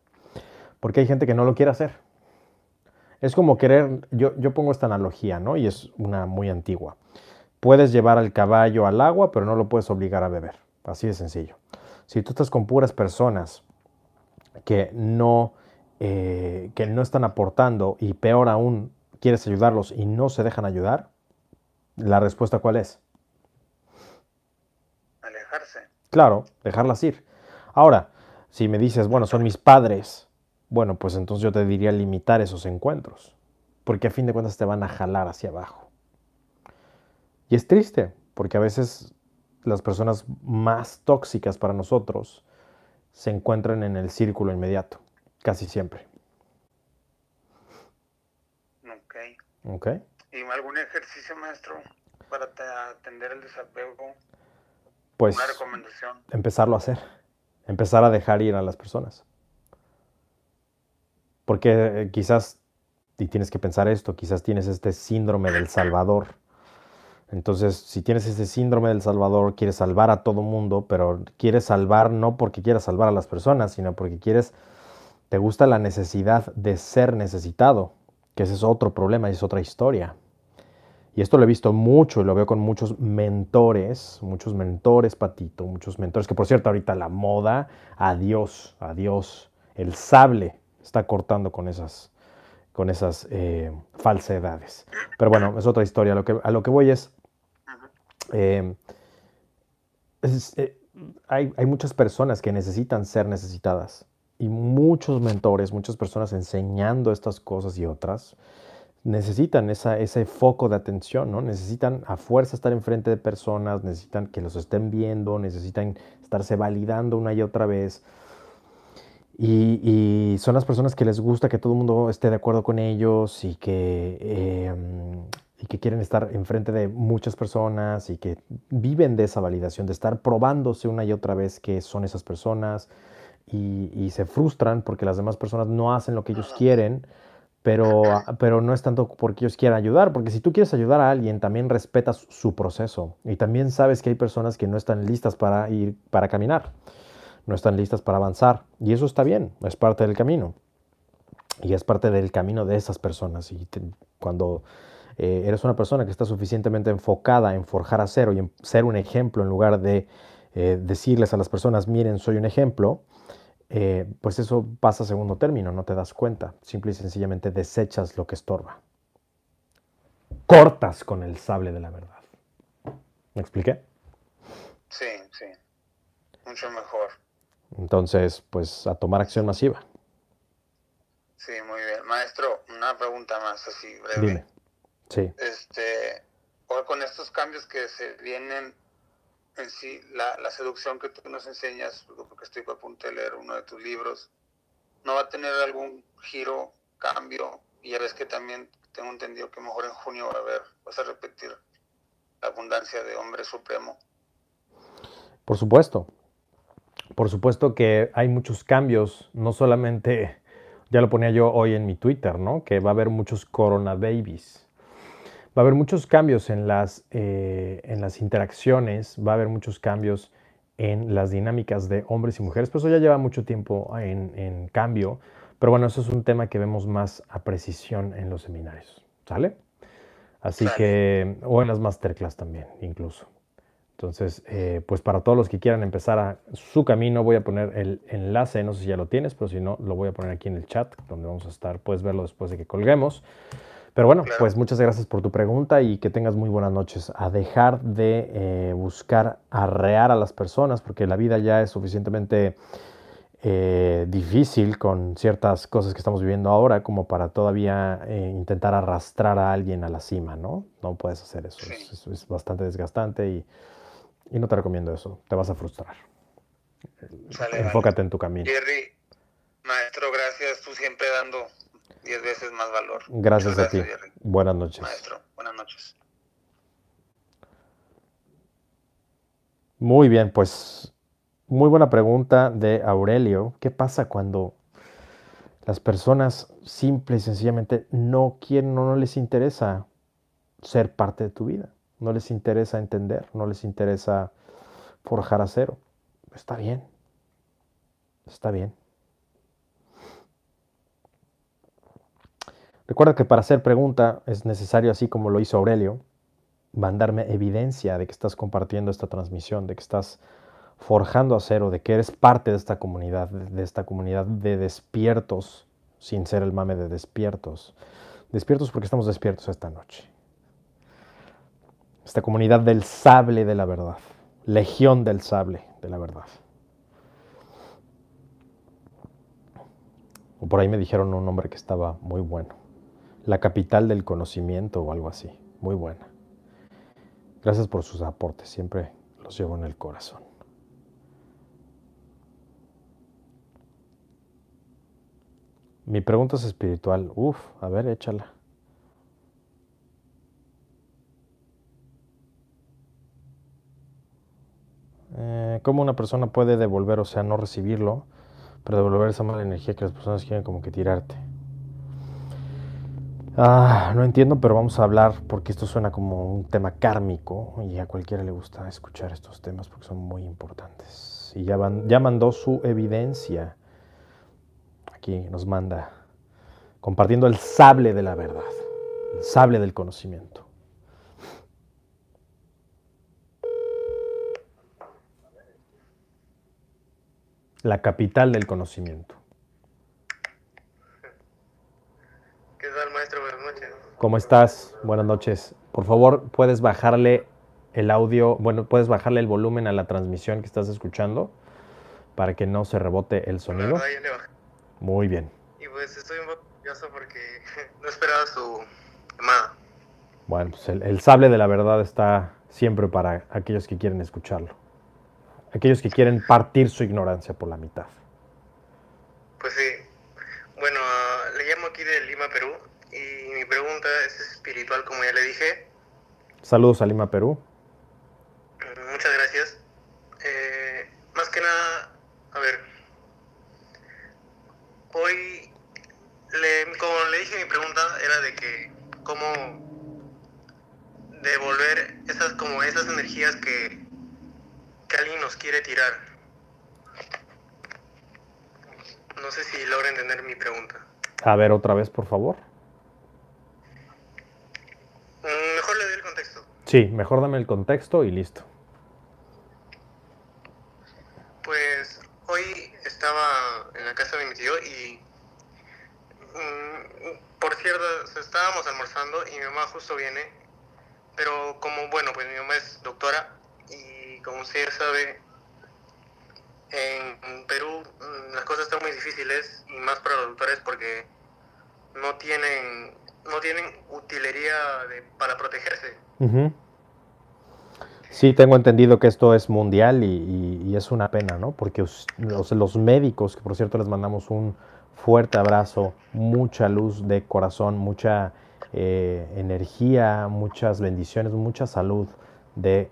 porque hay gente que no lo quiere hacer. Es como querer, yo, yo pongo esta analogía, ¿no? Y es una muy antigua. Puedes llevar al caballo al agua, pero no lo puedes obligar a beber. Así de sencillo. Si tú estás con puras personas que no, eh, que no están aportando y peor aún, quieres ayudarlos y no se dejan ayudar, ¿la respuesta cuál es? Alejarse. Claro, dejarlas ir. Ahora, si me dices, bueno, son mis padres, bueno, pues entonces yo te diría limitar esos encuentros, porque a fin de cuentas te van a jalar hacia abajo Y es triste, porque a veces las personas más tóxicas para nosotros se encuentran en el círculo inmediato, casi siempre. Ok. ¿Y algún ejercicio, maestro, para atender el desapego? Pues Una recomendación. empezarlo a hacer, empezar a dejar ir a las personas. Porque eh, quizás, y tienes que pensar esto, quizás tienes este síndrome del Salvador. Entonces, si tienes ese síndrome del Salvador, quieres salvar a todo mundo, pero quieres salvar no porque quieras salvar a las personas, sino porque quieres, te gusta la necesidad de ser necesitado, que ese es otro problema es otra historia. Y esto lo he visto mucho y lo veo con muchos mentores, muchos mentores, Patito, muchos mentores, que por cierto ahorita la moda, adiós, adiós, el sable está cortando con esas, con esas eh, falsedades. Pero bueno, es otra historia. A lo que, voy es, eh, eh, hay, hay muchas personas que necesitan ser necesitadas y muchos mentores, muchas personas enseñando estas cosas y otras necesitan esa, ese foco de atención, ¿no? Necesitan a fuerza estar enfrente de personas, necesitan que los estén viendo, necesitan estarse validando una y otra vez. Y, y son las personas que les gusta que todo el mundo esté de acuerdo con ellos y que, eh, y que quieren estar enfrente de muchas personas y que viven de esa validación, de estar probándose una y otra vez que son esas personas y, y se frustran porque las demás personas no hacen lo que ellos quieren pero, pero no es tanto porque ellos quieran ayudar, porque si tú quieres ayudar a alguien, también respetas su proceso. Y también sabes que hay personas que no están listas para ir, para caminar, no están listas para avanzar. Y eso está bien, es parte del camino. Y es parte del camino de esas personas. Y te, cuando eh, eres una persona que está suficientemente enfocada en forjar acero y en ser un ejemplo en lugar de eh, decirles a las personas, miren, soy un ejemplo, eh, pues eso pasa a segundo término, no te das cuenta, simple y sencillamente desechas lo que estorba. Cortas con el sable de la verdad. ¿Me expliqué? Sí, sí. Mucho mejor. Entonces, pues a tomar acción masiva. Sí, muy bien. Maestro, una pregunta más así breve. Dime. Sí. Este, ahora con estos cambios que se vienen en sí, la, seducción que tú nos enseñas, porque estoy a punto de leer uno de tus libros, ¿no va a tener algún giro, cambio? Y ya ves que también tengo entendido que mejor en junio va a haber, vas a repetir la abundancia de hombre supremo. Por supuesto. Por supuesto que hay muchos cambios, no solamente, ya lo ponía yo hoy en mi Twitter, ¿no? Que va a haber muchos corona babies va a haber muchos cambios en las, eh, en las interacciones, va a haber muchos cambios en las dinámicas de hombres y mujeres, pero eso ya lleva mucho tiempo en, en, cambio, pero bueno, eso es un tema que vemos más a precisión en los seminarios, ¿sale? Así que, o en las masterclass también, incluso. Entonces, eh, pues para todos los que quieran empezar a su camino, voy a poner el enlace, no sé si ya lo tienes, pero si no, lo voy a poner aquí en el chat, donde vamos a estar, puedes verlo después de que colguemos. Pero bueno, claro. pues muchas gracias por tu pregunta y que tengas muy buenas noches. A dejar de eh, buscar arrear a las personas, porque la vida ya es suficientemente eh, difícil con ciertas cosas que estamos viviendo ahora, como para todavía eh, intentar arrastrar a alguien a la cima, ¿no? No puedes hacer eso. Sí. Es, es, es, bastante desgastante y, y, no te recomiendo eso. Te vas a frustrar. Sale, Enfócate vale. en tu camino. Jerry, maestro, gracias. Tú siempre dando 10 veces más valor. Gracias, gracias a ti. Jerry. Buenas noches. Maestro, buenas noches. Muy bien, pues muy buena pregunta de Aurelio. ¿Qué pasa cuando las personas simple y sencillamente no quieren o no les interesa ser parte de tu vida? No les interesa entender, no les interesa forjar acero. Está bien. Está bien. Recuerda que para hacer pregunta es necesario, así como lo hizo Aurelio, mandarme evidencia de que estás compartiendo esta transmisión, de que estás forjando acero, de que eres parte de esta comunidad, de esta comunidad de despiertos, sin ser el mame de despiertos. Despiertos porque estamos despiertos esta noche. Esta comunidad del sable de la verdad, legión del sable de la verdad. O por ahí me dijeron un nombre que estaba muy bueno la capital del conocimiento o algo así. Muy buena. Gracias por sus aportes, siempre los llevo en el corazón. Mi pregunta es espiritual. Uf, a ver, échala. Eh, ¿Cómo una persona puede devolver, o sea, no recibirlo, pero devolver esa mala energía que las personas quieren como que tirarte? Ah, no entiendo, pero vamos a hablar porque esto suena como un tema kármico y a cualquiera le gusta escuchar estos temas porque son muy importantes. Y ya, ya mandó su evidencia. Aquí nos manda compartiendo el sable de la verdad, el sable del conocimiento. La capital del conocimiento. ¿Qué tal, maestro? Buenas noches. ¿Cómo estás? Buenas noches. Por favor, puedes bajarle el audio, bueno, puedes bajarle el volumen a la transmisión que estás escuchando para que no se rebote el sonido. Ya le. Muy bien. Y pues estoy un poco nervioso porque (laughs) no esperaba su llamada. Bueno, pues el, el sable de la verdad está siempre para aquellos que quieren escucharlo. Aquellos que quieren partir su ignorancia por la mitad. Pues sí. Bueno, ah, le llamo aquí de Lima, Perú. Y mi pregunta es espiritual, como ya le dije. Saludos a Lima, Perú. Mm, Muchas gracias. Eh, más que nada, a ver. Hoy, le, como le dije, mi pregunta era de que cómo devolver esas como esas energías que, que alguien nos quiere tirar. No sé si logra entender mi pregunta. A ver otra vez, por favor. Mm, Mejor le doy el contexto. Sí, mejor dame el contexto y listo. Pues hoy estaba en la casa de mi tío y mm, por cierto, o sea, estábamos almorzando y mi mamá justo viene, pero como bueno, pues mi mamá es doctora y como usted sabe, en Perú mm, las cosas están muy difíciles y más para los doctores porque no tienen no tienen utilería de- para protegerse. Ujú. Sí, tengo entendido que esto es mundial y, es una pena, ¿no? Porque os- los, los médicos, que por cierto les mandamos un fuerte abrazo, mucha luz de corazón, mucha eh, energía, muchas bendiciones, mucha salud de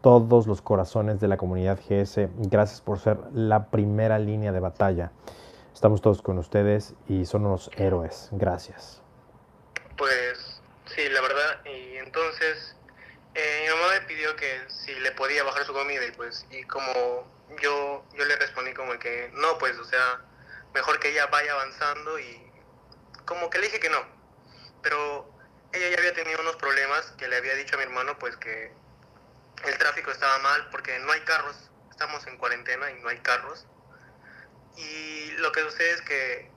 todos los corazones de la comunidad GS. Gracias por ser la primera línea de batalla. Estamos todos con ustedes y son unos héroes. Gracias. Pues sí, la verdad. Y entonces eh, mi mamá me pidió que si le podía bajar su comida y pues y como yo yo le respondí como que no, pues o sea, mejor que ella vaya avanzando y como que le dije que no. Pero ella ya había tenido unos problemas que le había dicho a mi hermano pues que el tráfico estaba mal porque no hay carros, estamos en cuarentena y no hay carros. Y lo que sucede es que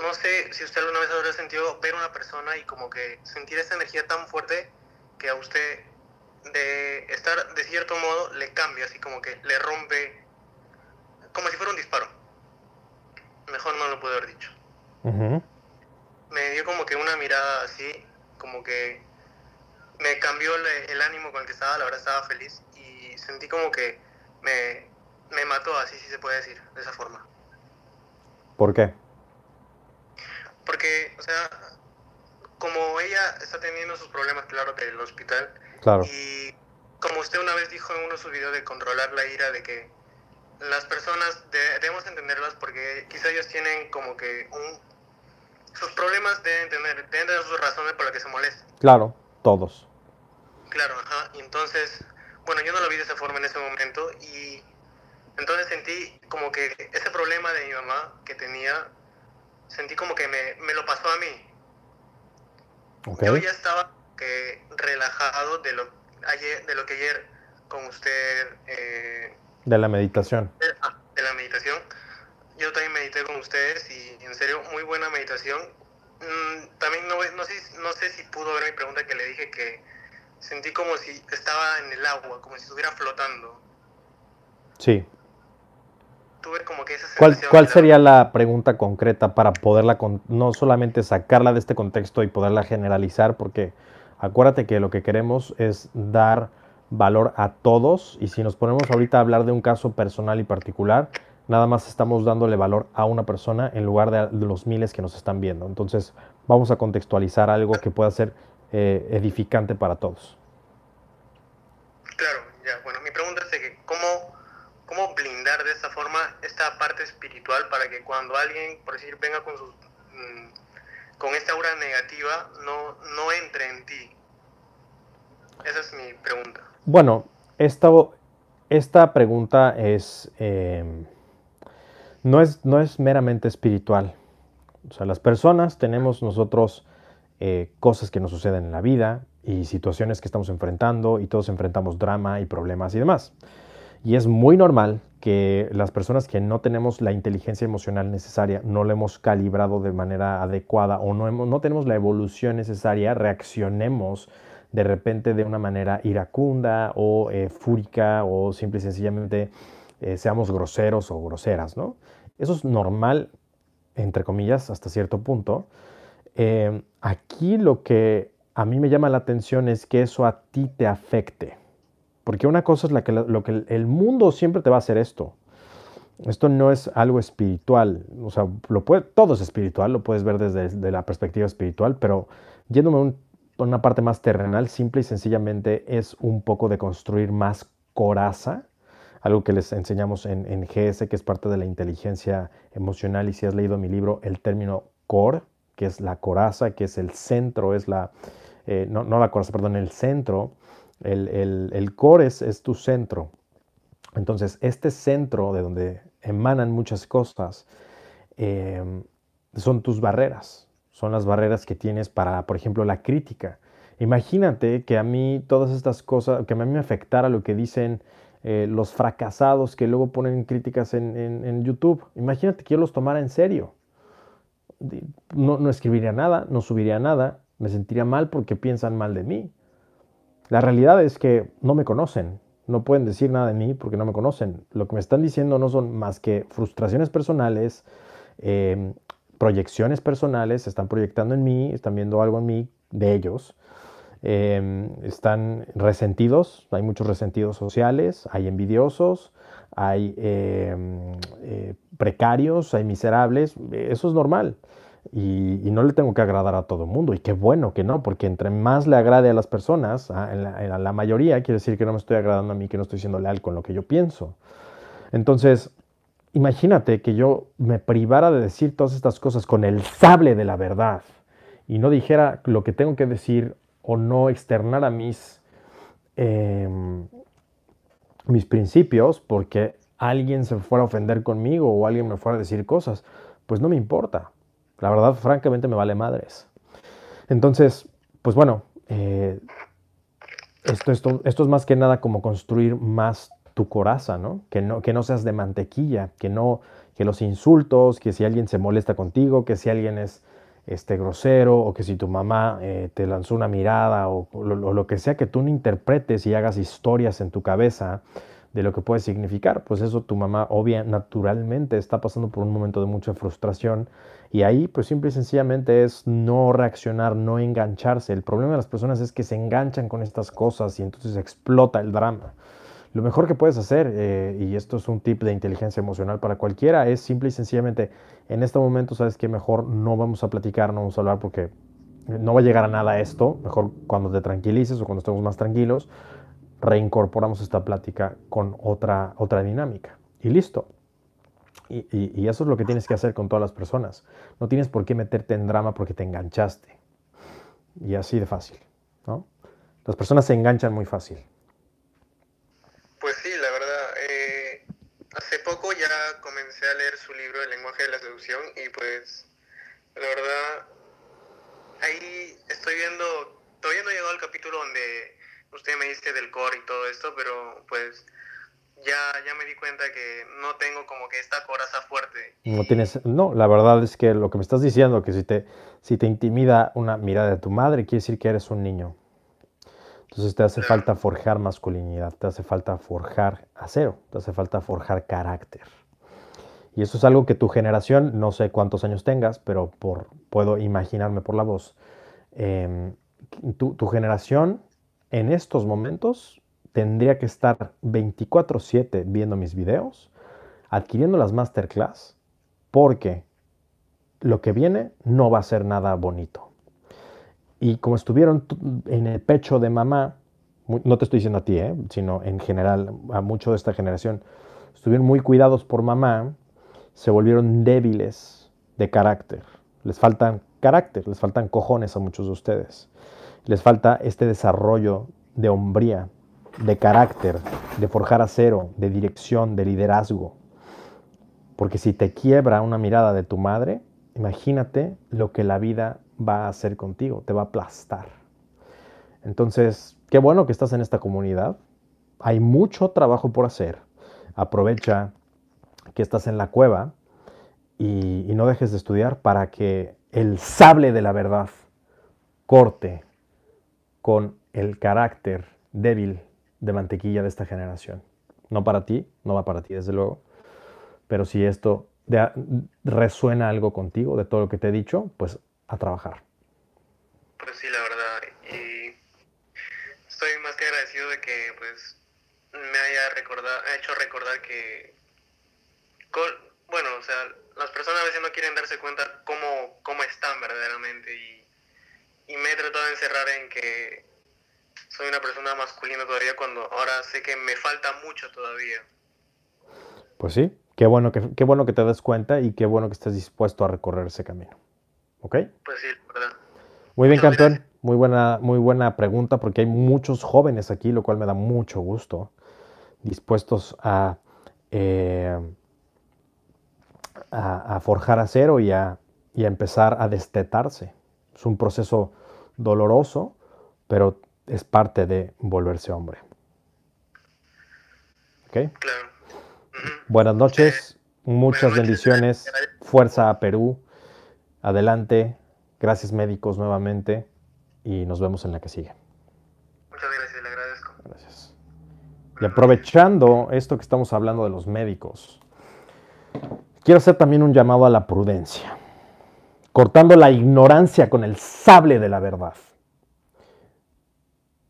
no sé si usted alguna vez habrá sentido ver una persona y como que sentir esa energía tan fuerte que a usted de estar de cierto modo le cambia, así como que le rompe, como si fuera un disparo. Mejor no lo puedo haber dicho. Me dio como que una mirada así, como que me cambió el, el ánimo con el que estaba, la verdad estaba feliz y sentí como que me, me mató, así si se puede decir, de esa forma. ¿Por qué? Porque, o sea, como ella está teniendo sus problemas, claro, del hospital, Claro. y como usted una vez dijo en uno de sus videos de controlar la ira, de que las personas de- debemos entenderlas porque quizá ellos tienen como que un, sus problemas deben tener, deben tener sus razones por las que se molestan. Claro, todos. Claro, ajá. Y entonces, bueno, yo no lo vi de esa forma en ese momento y entonces sentí como que ese problema de mi mamá que tenía, sentí como que me, me lo pasó a mí. Ok. Yo ya estaba que relajado de lo, ayer, de lo que ayer con usted, eh, De la meditación. de, ah, de la meditación. Yo también medité con ustedes y en serio, muy buena meditación. Mm, también no, no, sé, no sé si pudo ver mi pregunta que le dije que sentí como si estaba en el agua, como si estuviera flotando. Sí. Tuve como que esa ¿Cuál, sensación cuál la- sería la pregunta concreta para poderla, con- no solamente sacarla de este contexto y poderla generalizar? Porque Acuérdate que lo que queremos es dar valor a todos y si nos ponemos ahorita a hablar de un caso personal y particular, nada más estamos dándole valor a una persona en lugar de los miles que nos están viendo. Entonces vamos a contextualizar algo que pueda ser eh, edificante para todos. Claro, ya, bueno, mi pregunta es ¿cómo, cómo blindar de esta forma esta parte espiritual para que cuando alguien, por decir, venga con sus... Mm, con esta aura negativa no, no entre en ti. Esa es mi pregunta. Bueno, esta, esta pregunta es, eh, no es, no es meramente espiritual. O sea, las personas tenemos nosotros eh, cosas que nos suceden en la vida y situaciones que estamos enfrentando y todos enfrentamos drama y problemas y demás. Y es muy normal que las personas que no tenemos la inteligencia emocional necesaria, no la hemos calibrado de manera adecuada o no, no tenemos la evolución necesaria, reaccionemos de repente de una manera iracunda o eh, fúrica o simple y sencillamente eh, seamos groseros o groseras, ¿no? Eso es normal, entre comillas, hasta cierto punto. Eh, aquí lo que a mí me llama la atención es que eso a ti te afecte. Porque una cosa es la que, lo que el mundo siempre te va a hacer esto. Esto no es algo espiritual. O sea, lo puede, todo es espiritual, lo puedes ver desde, la perspectiva espiritual, pero yéndome a una parte más terrenal, simple y sencillamente es un poco de construir más coraza, algo que les enseñamos en, en, GS, que es parte de la inteligencia emocional. Y si has leído mi libro, el término core, que es la coraza, que es el centro, es la, eh, no, no, la coraza, perdón, el centro, el, core es, tu centro. Entonces, este centro de donde emanan muchas cosas em, son tus barreras. Son las barreras que tienes para, por ejemplo, la crítica. Imagínate que a mí todas estas cosas, que a mí me afectara lo que dicen eh, los fracasados que luego ponen críticas en, YouTube. Imagínate que yo los tomara en serio. No, no escribiría nada, no subiría nada, me sentiría mal porque piensan mal de mí. La realidad es que no me conocen, no pueden decir nada de mí porque no me conocen. Lo que me están diciendo no son más que frustraciones personales, em, proyecciones personales, están proyectando en mí, están viendo algo en mí de ellos. Em, están resentidos, hay muchos resentidos sociales, hay envidiosos, hay em, eh, precarios, hay miserables, eso es normal. Y, no le tengo que agradar a todo el mundo. Y qué bueno que no, porque entre más le agrade a las personas, a, la, mayoría, quiere decir que no me estoy agradando a mí, que no estoy siendo leal con lo que yo pienso. Entonces, imagínate que yo me privara de decir todas estas cosas con el sable de la verdad y no dijera lo que tengo que decir o no externara mis, em, mis principios porque alguien se fuera a ofender conmigo o alguien me fuera a decir cosas. Pues no me importa la verdad, francamente, me vale madres. Entonces, pues bueno, eh, esto, esto, esto, es más que nada como construir más tu coraza, ¿no? Que, ¿no? que no seas de mantequilla, que no, que los insultos, que si alguien se molesta contigo, que si alguien es este, grosero o que si tu mamá eh, te lanzó una mirada o, o, lo, que sea que tú no interpretes y hagas historias en tu cabeza de lo que puede significar, pues eso tu mamá obvia naturalmente está pasando por un momento de mucha frustración y ahí, pues simple y sencillamente es no reaccionar, no engancharse. El problema de las personas es que se enganchan con estas cosas y entonces explota el drama. Lo mejor que puedes hacer, eh, y esto es un tip de inteligencia emocional para cualquiera, es simple y sencillamente, en este momento sabes que mejor no vamos a platicar, no vamos a hablar porque no va a llegar a nada esto. Mejor cuando te tranquilices o cuando estemos más tranquilos, reincorporamos esta plática con otra, otra dinámica. Y listo. Y, eso es lo que tienes que hacer con todas las personas. No tienes por qué meterte en drama porque te enganchaste. Y así de fácil, ¿no? Las personas se enganchan muy fácil. Pues sí, la verdad. Eh, hace poco ya comencé a leer su libro El lenguaje de la seducción y pues la verdad ahí estoy viendo, todavía no he llegado al capítulo donde usted me dice del core y todo esto, pero pues ya, ya me di cuenta que no tengo como que esta coraza fuerte. No tienes, no, la verdad es que lo que me estás diciendo, que si te, si te intimida una mirada de tu madre, quiere decir que eres un niño. Entonces te hace falta forjar masculinidad, te hace falta forjar acero, te hace falta forjar carácter. Y eso es algo que tu generación, no sé cuántos años tengas, pero por, puedo imaginarme por la voz, em, tu, tu generación en estos momentos tendría que estar 24/7 viendo mis videos, adquiriendo las masterclass, porque lo que viene no va a ser nada bonito. Y como estuvieron en el pecho de mamá, no te estoy diciendo a ti, ¿eh? sino en general a mucho de esta generación, estuvieron muy cuidados por mamá, se volvieron débiles de carácter. Les faltan carácter, les faltan cojones a muchos de ustedes. Les falta este desarrollo de hombría, de carácter, de forjar acero, de dirección, de liderazgo. Porque si te quiebra una mirada de tu madre, imagínate lo que la vida va a hacer contigo, te va a aplastar. Entonces, qué bueno que estás en esta comunidad. Hay mucho trabajo por hacer. Aprovecha que estás en la cueva y, y no dejes de estudiar para que el sable de la verdad corte con el carácter débil de mantequilla de esta generación. No para ti, no va para ti, desde luego. Pero si esto resuena algo contigo de todo lo que te he dicho, pues a trabajar. Pues sí, la verdad. Y estoy más que agradecido de que pues me haya recordado, hecho recordar que, bueno, o sea, las personas a veces no quieren darse cuenta cómo, cómo están verdaderamente y, y me he tratado de encerrar en que soy una persona masculina todavía cuando ahora sé que me falta mucho todavía. Pues sí, qué bueno que, qué bueno que te des cuenta y qué bueno que estés dispuesto a recorrer ese camino. ¿Ok? Pues sí, verdad. Muy bien, Cantón. Muy buena, muy buena pregunta porque hay muchos jóvenes aquí, lo cual me da mucho gusto, dispuestos a, eh, a, forjar acero y a, y a empezar a destetarse. Es un proceso doloroso, pero es parte de volverse hombre. ¿Ok? Claro. Buenas noches, muchas bendiciones, fuerza a Perú, adelante, gracias médicos nuevamente y nos vemos en la que sigue. Muchas gracias, le agradezco. Gracias. Y aprovechando esto que estamos hablando de los médicos, quiero hacer también un llamado a la prudencia, cortando la ignorancia con el sable de la verdad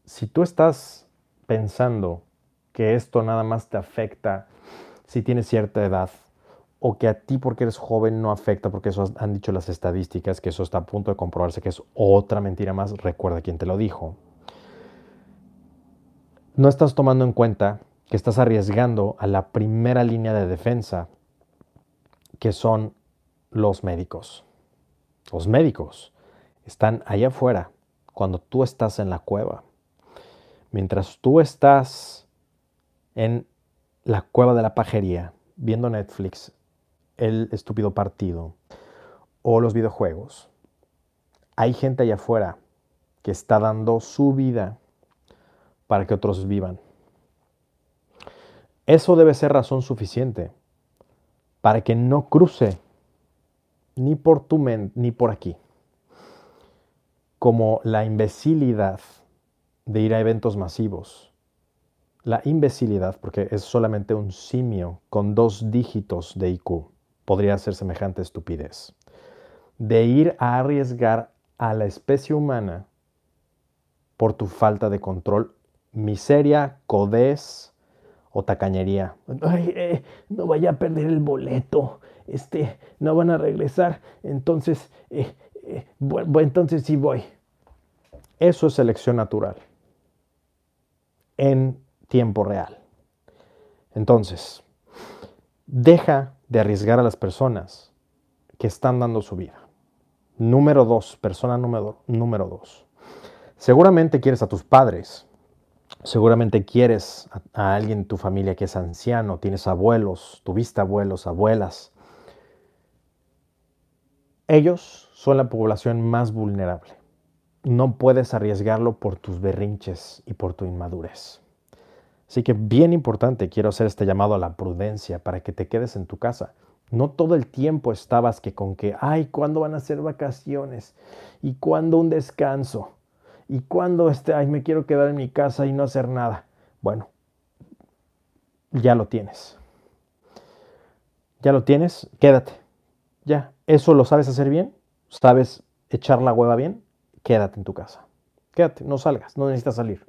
si tú estás pensando que esto nada más te afecta si tienes cierta edad, o que a ti porque eres joven no afecta, porque eso han dicho las estadísticas, que eso está a punto de comprobarse que es otra mentira más, recuerda quién te lo dijo. No estás tomando en cuenta que estás arriesgando a la primera línea de defensa, que son los médicos. Los médicos están allá afuera cuando tú estás en la cueva mientras tú estás en la cueva de la pajería viendo Netflix, el estúpido partido o los videojuegos, hay gente allá afuera que está dando su vida para que otros vivan. Eso debe ser razón suficiente para que no cruce ni por tu mente ni por aquí, como la imbecilidad de ir a eventos masivos. La imbecilidad, porque es solamente un simio con dos dígitos de IQ, podría ser semejante estupidez. De ir a arriesgar a la especie humana por tu falta de control, miseria, codez o tacañería. Eh, no vaya a perder el boleto, este, no van a regresar, entonces, eh, eh, entonces sí voy. Eso es selección natural en tiempo real. Entonces, deja de arriesgar a las personas que están dando su vida. Número dos, persona número dos. Seguramente quieres a tus padres, seguramente quieres a, alguien en tu familia que es anciano, tienes abuelos, tuviste abuelos, abuelas. Ellos son la población más vulnerable no puedes arriesgarlo por tus berrinches y por tu inmadurez. Así que bien importante, quiero hacer este llamado a la prudencia para que te quedes en tu casa. No todo el tiempo estabas que con que, ay, ¿cuándo van a ser vacaciones? ¿Y cuándo un descanso? ¿Y cuándo este, ay, me quiero quedar en mi casa y no hacer nada? Bueno, ya lo tienes. Ya lo tienes, quédate. Ya, ¿eso lo sabes hacer bien? ¿Sabes echar la hueva bien? quédate en tu casa. quédate, no salgas, no necesitas salir.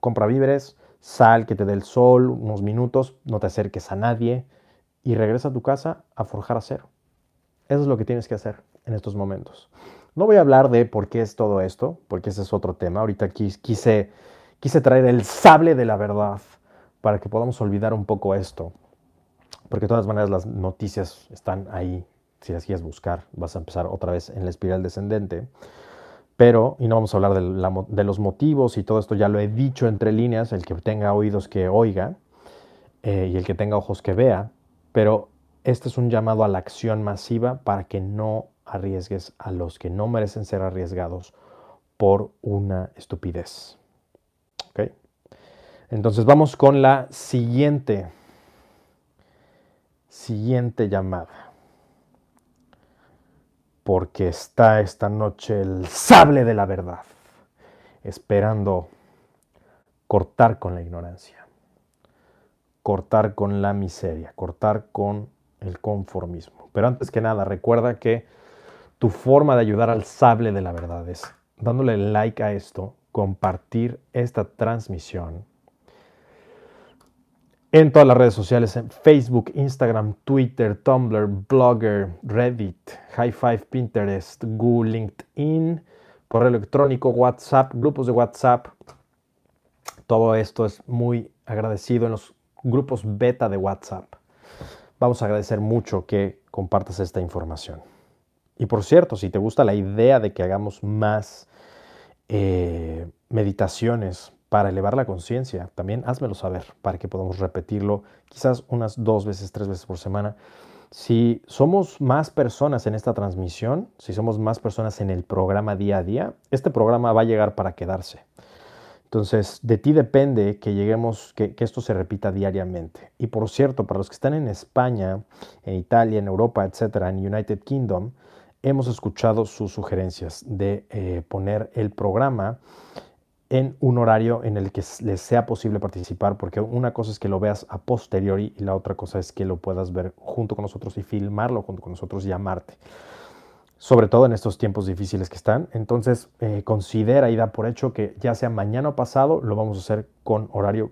Compra víveres, sal, que te dé el sol unos minutos, no te acerques a nadie y regresa a tu casa a forjar acero. Eso es lo que tienes que hacer en estos momentos. No voy a hablar de por qué es todo esto, porque ese es otro tema. Ahorita quise, quise traer el sable de la verdad para que podamos olvidar un poco esto. Porque de todas maneras las noticias están ahí. Si las quieres buscar, vas a empezar otra vez en la espiral descendente. Pero, y no vamos a hablar de, los motivos y todo esto, ya lo he dicho entre líneas, el que tenga oídos que oiga eh, y el que tenga ojos que vea, pero este es un llamado a la acción masiva para que no arriesgues a los que no merecen ser arriesgados por una estupidez. Entonces vamos con la siguiente, siguiente llamada porque está esta noche el sable de la verdad, esperando cortar con la ignorancia, cortar con la miseria, cortar con el conformismo. Pero antes que nada, recuerda que tu forma de ayudar al sable de la verdad es dándole like a esto, compartir esta transmisión en todas las redes sociales, en Facebook, Instagram, Twitter, Tumblr, Blogger, Reddit, High Five, Pinterest, Google, LinkedIn, correo electrónico, WhatsApp, grupos de WhatsApp. Todo esto es muy agradecido en los grupos beta de WhatsApp. Vamos a agradecer mucho que compartas esta información. Y por cierto, si te gusta la idea de que hagamos más eh, meditaciones para elevar la conciencia. También házmelo saber para que podamos repetirlo quizás unas dos veces, tres veces por semana. Si somos más personas en esta transmisión, si somos más personas en el programa día a día, este programa va a llegar para quedarse. Entonces, de ti depende que lleguemos, que, esto se repita diariamente. Y por cierto, para los que están en España, en Italia, en Europa, etcétera, en United Kingdom, hemos escuchado sus sugerencias de eh, poner el programa en un horario en el que les sea posible participar, porque una cosa es que lo veas a posteriori y la otra cosa es que lo puedas ver junto con nosotros y filmarlo junto con nosotros y llamarte. Sobre todo en estos tiempos difíciles que están. Entonces, eh, considera y da por hecho que ya sea mañana o pasado, lo vamos a hacer con horario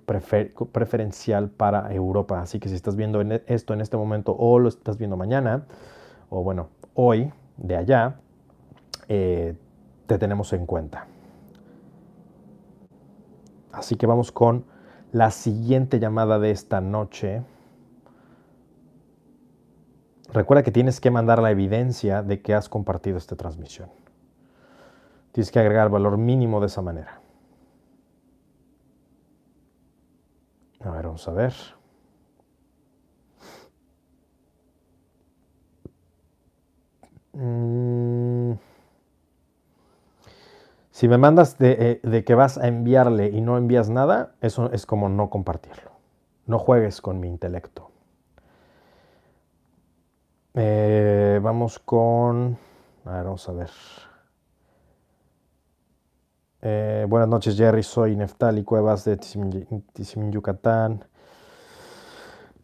preferencial para Europa. Así que si estás viendo esto en este momento o lo estás viendo mañana, o bueno, hoy, de allá, eh, te tenemos en cuenta. Así que vamos con la siguiente llamada de esta noche. Recuerda que tienes que mandar la evidencia de que has compartido esta transmisión. Tienes que agregar valor mínimo de esa manera. A ver, vamos a ver. Mm. Si me mandas eh, de, que vas a enviarle y no envías nada, eso es como no compartirlo. No juegues con mi intelecto. Eh, vamos con... A ver, vamos a ver. Eh, buenas noches, Jerry. Soy Neftali Cuevas de Tizimín, Yucatán.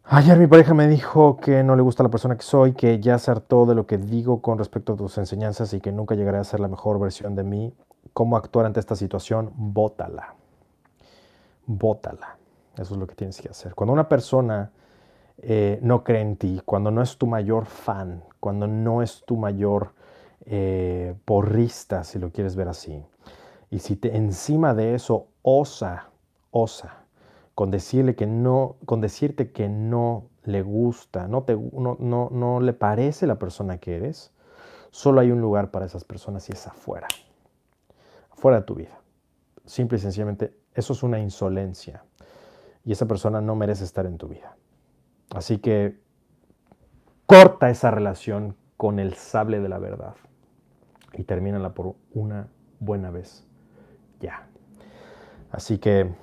Ayer mi pareja me dijo que no le gusta la persona que soy, que ya se hartó de lo que digo con respecto a tus enseñanzas y que nunca llegaré a ser la mejor versión de mí cómo actuar ante esta situación, bótala. Bótala. Eso es lo que tienes que hacer. Cuando una persona eh, no cree en ti, cuando no es tu mayor fan, cuando no es tu mayor eh, porrista, si lo quieres ver así, y si te, encima de eso osa, osa, con decirle que no, con decirte que no le gusta, no, te, no, no, no le parece la persona que eres, solo hay un lugar para esas personas y es afuera fuera de tu vida. Simple y sencillamente, eso es una insolencia. Y esa persona no merece estar en tu vida. Así que corta esa relación con el sable de la verdad y termínala por una buena vez. Ya. Así que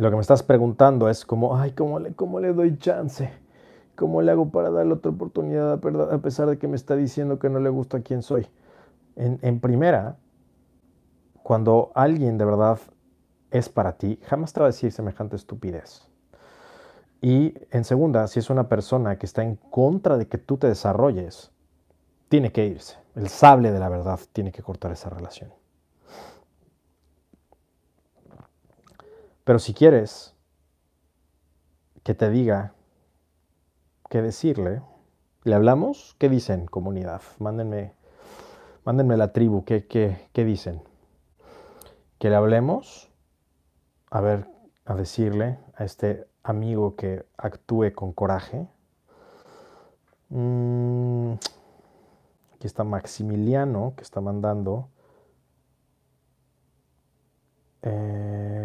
lo que me estás preguntando es como, ay, ¿cómo le, cómo le doy chance? ¿Cómo le hago para darle otra oportunidad a pesar de que me está diciendo que no le gusta quién soy? En, primera, cuando alguien de verdad es para ti, jamás te va a decir semejante estupidez. Y en segunda, si es una persona que está en contra de que tú te desarrolles, tiene que irse. El sable de la verdad tiene que cortar esa relación. Pero si quieres que te diga qué decirle, ¿le hablamos? ¿Qué dicen, comunidad? Mándenme, mándenme la tribu, ¿qué, qué, qué dicen? ¿Que le hablemos? A ver, a decirle a este amigo que actúe con coraje. Mm, aquí está Maximiliano que está mandando. Eh,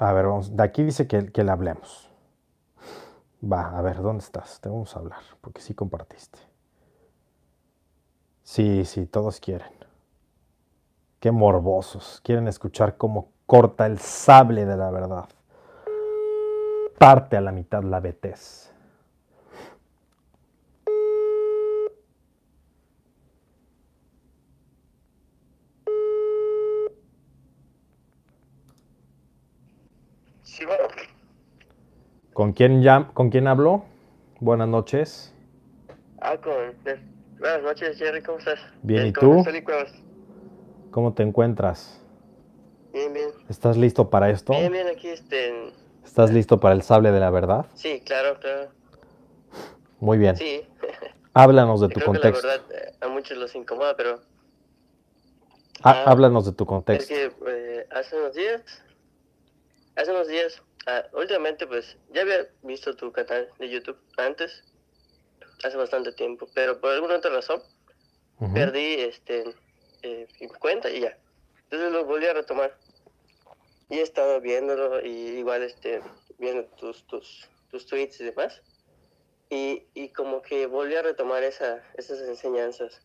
a ver, vamos. De aquí dice que, que le hablemos. Va, a ver, ¿dónde estás? Te vamos a hablar, porque sí compartiste. Sí, sí, todos quieren. Qué morbosos. Quieren escuchar cómo corta el sable de la verdad. Parte a la mitad la betez. Sí, bueno. ¿Con quién, ya, ¿Con quién hablo? Buenas noches. Ah, con... Buenas noches, Jerry, ¿cómo estás? Bien, Eh, ¿y tú? ¿Cómo te encuentras? Bien, bien. ¿Estás listo para esto? Bien, bien, aquí, este... ¿Estás listo para el sable de la verdad? Sí, claro, claro. Muy bien. Sí. (laughs) Háblanos de tu Creo que la contexto. verdad eh, a muchos los incomoda, pero Há- Ah, Háblanos de tu es contexto. que eh, hace unos días, hace unos días, ah, últimamente pues ya había visto tu canal de YouTube antes, hace bastante tiempo, pero por alguna otra razón perdí este eh, mi cuenta y ya. Entonces lo volví a retomar. Y he estado viéndolo y igual este viendo tus tus, tus tweets y demás. Y, y como que volví a retomar esa, esas enseñanzas.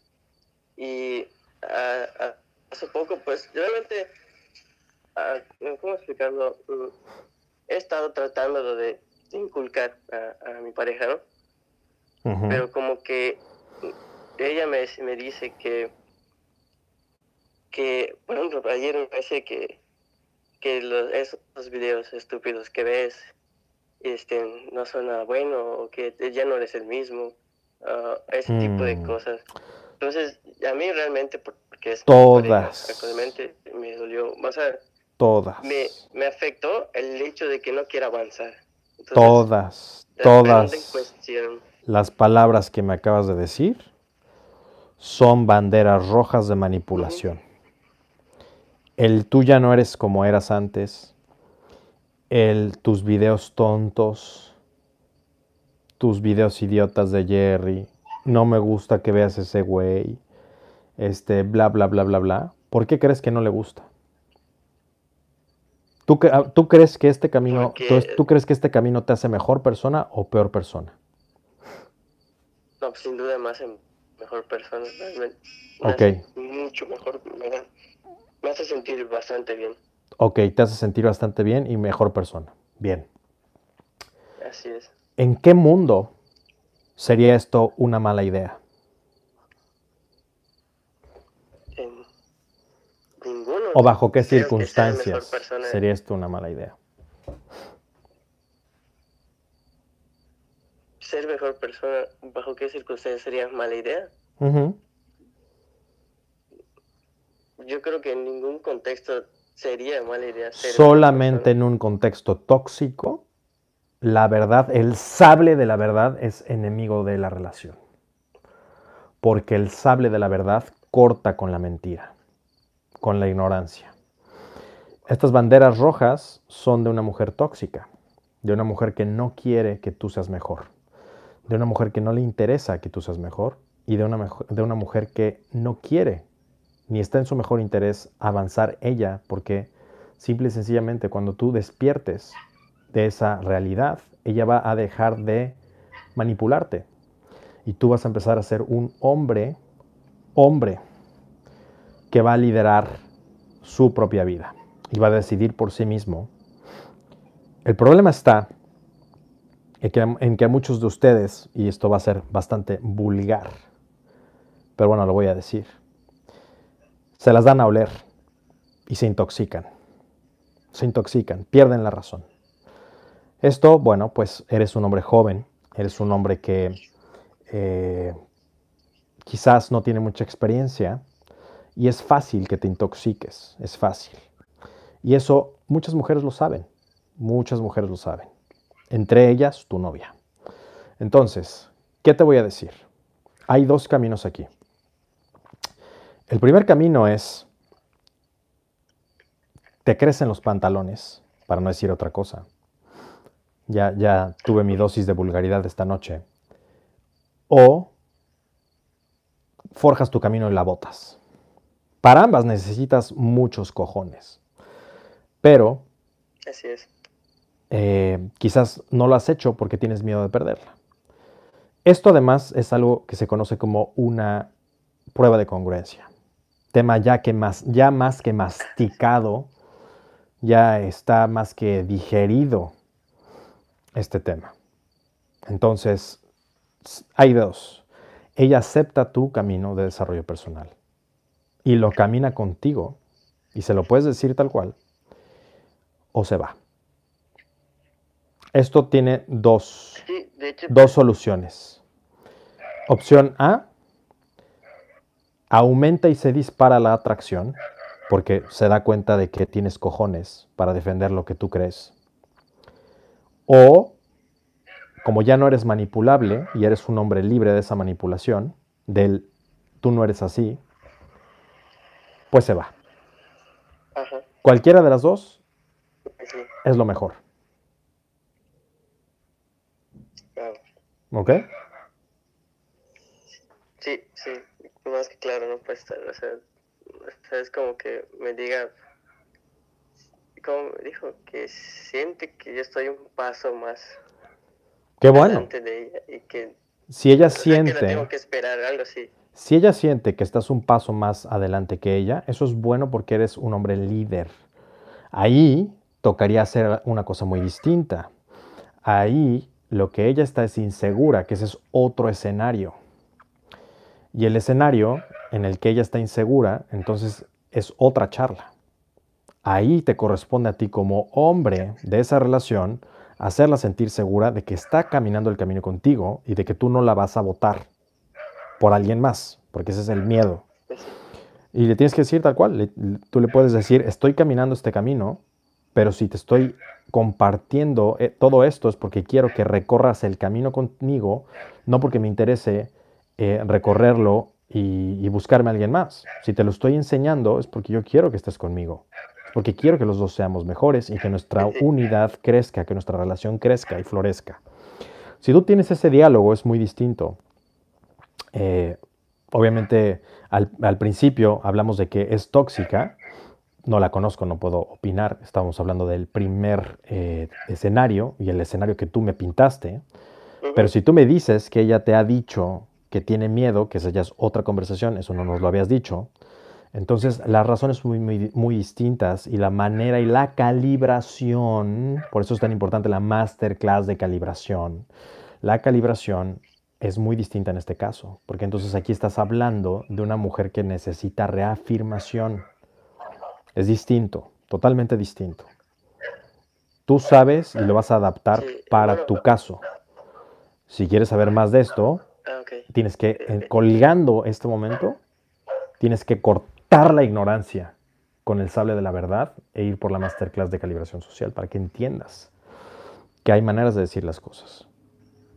Y ah, hace poco, pues realmente, ah, ¿cómo explicarlo? He estado tratando de, inculcar a, a mi pareja, pero como que ella me, me dice que, que, por ejemplo, ayer me parece que, que los, esos videos estúpidos que ves este, no son nada bueno o que ya no eres el mismo, ah, ese tipo de Mm. cosas. Entonces, a mí realmente, porque es Todas. actualmente, me dolió, o sea, Todas. me, me afectó el hecho de que no quiera avanzar. Entonces, Todas. Todas. Las palabras que me acabas de decir son banderas rojas de manipulación. El tú ya no eres como eras antes. El tus videos tontos. Tus videos idiotas de Jerry. No me gusta que veas ese güey. Este, bla, bla, bla, bla, bla. ¿Por qué crees que no le gusta? ¿Tú, cre- ah, tú crees que este camino, tú, Porque- tú crees que este camino te hace mejor persona o peor persona? No, sin duda más en mejor persona, realmente. Hace Mucho mejor, me, me hace sentir bastante bien. Ok, te hace sentir bastante bien y mejor persona. Bien. Así es. ¿En qué mundo sería esto una mala idea? En ninguno. ¿O bajo qué circunstancias sería esto una mala idea? Ser mejor persona, ¿bajo qué circunstancias sería mala idea? Ujú. Yo creo que en ningún contexto sería mala idea ser Solamente en un contexto tóxico, la verdad, el sable de la verdad es enemigo de la relación. Porque el sable de la verdad corta con la mentira, con la ignorancia. Estas banderas rojas son de una mujer tóxica, de una mujer que no quiere que tú seas mejor, de una mujer que no le interesa que tú seas mejor y de una, de una mujer que no quiere ni está en su mejor interés avanzar ella, porque simple y sencillamente cuando tú despiertes de esa realidad, ella va a dejar de manipularte y tú vas a empezar a ser un hombre, hombre, que va a liderar su propia vida y va a decidir por sí mismo. El problema está en que, en muchos de ustedes, y esto va a ser bastante vulgar, pero bueno, lo voy a decir, se las dan a oler y se intoxican. Se intoxican, pierden la razón. Esto, bueno, pues eres un hombre joven, eres un hombre que eh, quizás no tiene mucha experiencia y es fácil que te intoxiques, es fácil. Y eso muchas mujeres lo saben, muchas mujeres lo saben, entre ellas tu novia. Entonces, ¿qué te voy a decir? Hay dos caminos aquí. El primer camino es, te crecen los pantalones, para no decir otra cosa. Ya, ya tuve mi dosis de vulgaridad esta noche. O forjas tu camino y la botas. Para ambas necesitas muchos cojones. Pero... Así es. Eh, quizás no lo has hecho porque tienes miedo de perderla. Esto además es algo que se conoce como una prueba de congruencia. Tema ya, que más, ya más que masticado, ya está más que digerido este tema. Entonces, hay dos. Ella acepta tu camino de desarrollo personal y lo camina contigo y se lo puedes decir tal cual o se va. Esto tiene dos, dos soluciones. Opción A, aumenta y se dispara la atracción porque se da cuenta de que tienes cojones para defender lo que tú crees. O, como ya no eres manipulable y eres un hombre libre de esa manipulación, del tú no eres así, pues se va. Cualquiera de las dos es lo mejor. ¿Ok? Sí, sí, más que claro, no puede estar. O sea, es como que me diga, como dijo, que siente que yo estoy un paso más. Qué bueno. De ella y que, si ella siente. Que tengo que esperar, algo así. Si ella siente que estás un paso más adelante que ella, eso es bueno porque eres un hombre líder. Ahí tocaría hacer una cosa muy distinta. Ahí lo que ella está es insegura, que ese es otro escenario. Y el escenario en el que ella está insegura, entonces es otra charla. Ahí te corresponde a ti como hombre de esa relación hacerla sentir segura de que está caminando el camino contigo y de que tú no la vas a votar por alguien más, porque ese es el miedo. Y le tienes que decir tal cual, tú le puedes decir, estoy caminando este camino, pero si te estoy compartiendo eh, todo esto es porque quiero que recorras el camino conmigo, no porque me interese eh, recorrerlo y, buscarme a alguien más. Si te lo estoy enseñando es porque yo quiero que estés conmigo, porque quiero que los dos seamos mejores y que nuestra (laughs) unidad crezca, que nuestra relación crezca y florezca. Si tú tienes ese diálogo es muy distinto. Eh, obviamente al, principio hablamos de que es tóxica, no la conozco, no puedo opinar, estamos hablando del primer eh, escenario y el escenario que tú me pintaste, pero si tú me dices que ella te ha dicho que tiene miedo, que esa ya es otra conversación, eso no nos lo habías dicho. Entonces, las razones son muy, muy, distintas y la manera y la calibración, por eso es tan importante la masterclass de calibración. La calibración es muy distinta en este caso, porque entonces aquí estás hablando de una mujer que necesita reafirmación. Es distinto, totalmente distinto. Tú sabes y lo vas a adaptar para tu caso. Si quieres saber más de esto, Tienes que, eh, colgando este momento, tienes que cortar la ignorancia con el sable de la verdad e ir por la masterclass de calibración social para que entiendas que hay maneras de decir las cosas.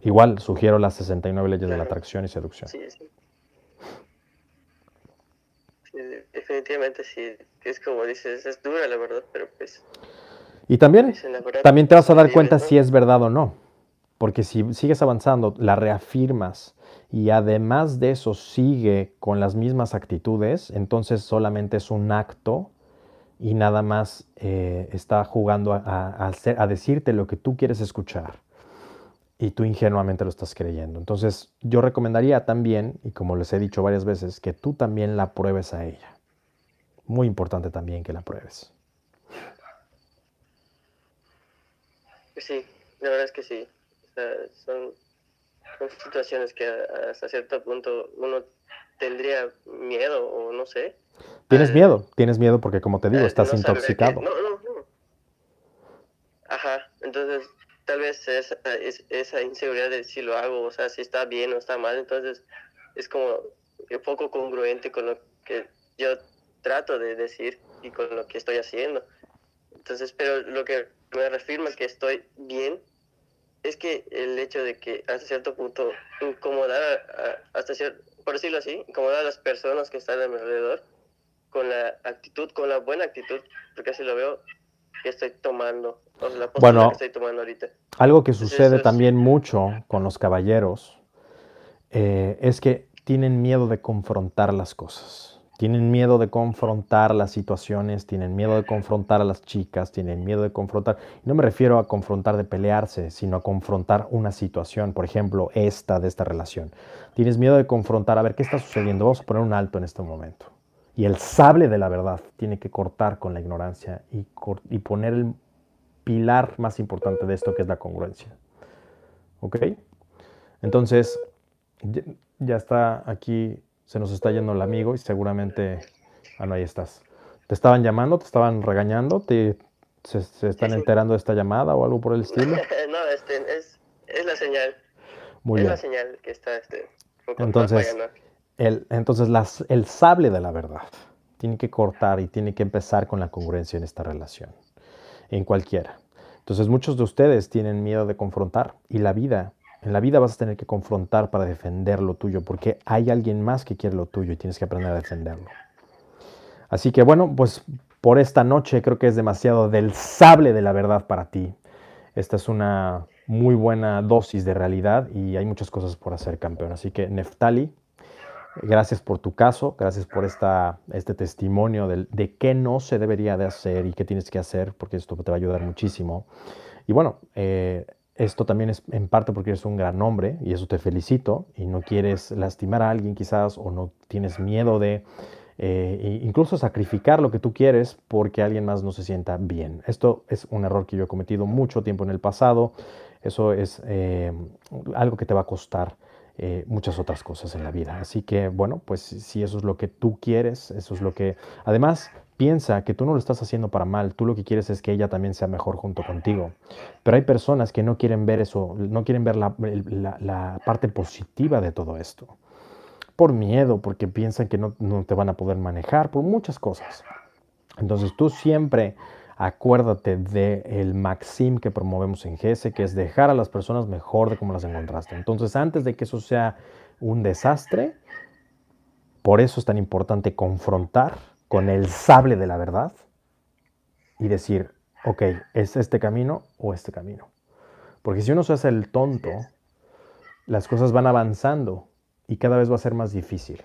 Igual sugiero las 69 leyes de la atracción y seducción. Sí, sí. definitivamente sí. Es como dices, es dura la verdad, pero pues... Y también, también te vas a dar cuenta si es verdad o no. Porque si sigues avanzando, la reafirmas y además de eso sigue con las mismas actitudes, entonces solamente es un acto y nada más eh, está jugando a, a, decirte lo que tú quieres escuchar y tú ingenuamente lo estás creyendo. Entonces yo recomendaría también, y como les he dicho varias veces, que tú también la pruebes a ella. Muy importante también que la pruebes. Sí, la verdad es que sí son, situaciones que hasta cierto punto uno tendría miedo o no sé. Tienes miedo, tienes miedo porque como te digo, estás intoxicado. no, no, no. Ajá, entonces tal vez esa, esa inseguridad de si lo hago, o sea, si está bien o está mal, entonces es como un poco congruente con lo que yo trato de decir y con lo que estoy haciendo. Entonces, pero lo que me reafirma que estoy bien es que el hecho de que hasta cierto punto incomodar, hasta por decirlo así, incomodar a las personas que están a mi alrededor con la actitud, con la buena actitud, porque así lo veo, que estoy tomando, o la bueno, que estoy tomando ahorita. Algo que sucede también mucho con los caballeros eh, es que tienen miedo de confrontar las cosas. Tienen miedo de confrontar las situaciones, tienen miedo de confrontar a las chicas, tienen miedo de confrontar. No me refiero a confrontar de pelearse, sino a confrontar una situación, por ejemplo, esta de esta relación. Tienes miedo de confrontar, a ver qué está sucediendo, vamos a poner un alto en este momento. Y el sable de la verdad tiene que cortar con la ignorancia y, y poner el pilar más importante de esto, que es la congruencia. ¿Ok? Entonces, ya está aquí se nos está yendo el amigo y seguramente, ah, no, ahí estás. ¿Te estaban llamando? ¿Te estaban regañando? ¿Te, se, están enterando de esta llamada o algo por el estilo? (laughs) no, este, es, es, la señal. Muy es la señal que está este, entonces, el, entonces las, el sable de la verdad tiene que cortar y tiene que empezar con la congruencia en esta relación, en cualquiera. Entonces muchos de ustedes tienen miedo de confrontar y la vida en la vida vas a tener que confrontar para defender lo tuyo, porque hay alguien más que quiere lo tuyo y tienes que aprender a defenderlo. Así que bueno, pues por esta noche creo que es demasiado del sable de la verdad para ti. Esta es una muy buena dosis de realidad y hay muchas cosas por hacer, campeón. Así que Neftali, gracias por tu caso, gracias por esta, este testimonio de, de qué no se debería de hacer y qué tienes que hacer, porque esto te va a ayudar muchísimo. Y bueno, eh, esto también es en parte porque eres un gran hombre y eso te felicito y no quieres lastimar a alguien quizás o no tienes miedo de eh, incluso sacrificar lo que tú quieres porque alguien más no se sienta bien. Esto es un error que yo he cometido mucho tiempo en el pasado. Eso es eh, algo que te va a costar eh, muchas otras cosas en la vida. Así que bueno, pues si eso es lo que tú quieres, eso es lo que... Además, Piensa que tú no lo estás haciendo para mal, tú lo que quieres es que ella también sea mejor junto contigo. Pero hay personas que no quieren ver eso, no quieren ver la, parte positiva de todo esto. Por miedo, porque piensan que no, te van a poder manejar, por muchas cosas. Entonces tú siempre acuérdate del el maxim que promovemos en GS, que es dejar a las personas mejor de como las encontraste. Entonces antes de que eso sea un desastre, por eso es tan importante confrontar con el sable de la verdad y decir, ok, ¿es este camino o este camino? Porque si uno se hace el tonto, las cosas van avanzando y cada vez va a ser más difícil.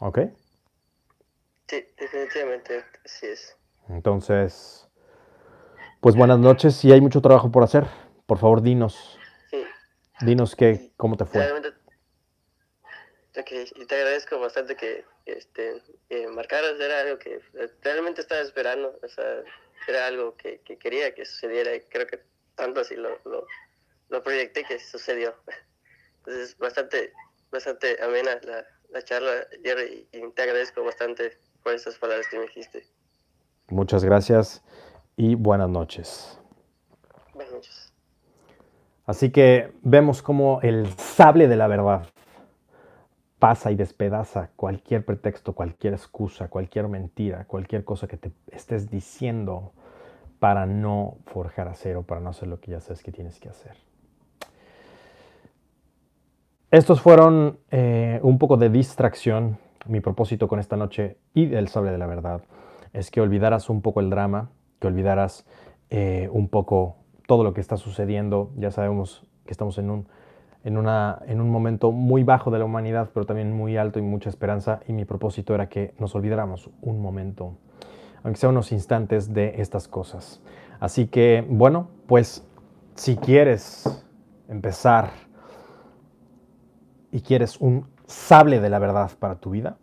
¿Ok? Sí, definitivamente sí es. Entonces, pues buenas noches. Si hay mucho trabajo por hacer, por favor dinos. Sí. Dinos qué, cómo te fue. y te agradezco bastante que este, eh, marcaras era algo que realmente estaba esperando, o sea, era algo que, quería que sucediera y creo que tanto así lo, lo, proyecté que sucedió. Entonces, bastante, bastante amena la, la charla, Jerry, y te agradezco bastante por esas palabras que me dijiste. Muchas gracias y buenas noches. Buenas noches. Así que vemos como el sable de la verdad pasa y despedaza cualquier pretexto, cualquier excusa, cualquier mentira, cualquier cosa que te estés diciendo para no forjar acero, para no hacer lo que ya sabes que tienes que hacer. Estos fueron eh, un poco de distracción. Mi propósito con esta noche y el sable de la verdad es que olvidaras un poco el drama, que olvidaras eh, un poco todo lo que está sucediendo. Ya sabemos que estamos en un en, una, en un momento muy bajo de la humanidad, pero también muy alto y mucha esperanza. Y mi propósito era que nos olvidáramos un momento, aunque sea unos instantes, de estas cosas. Así que, bueno, pues si quieres empezar y quieres un sable de la verdad para tu vida,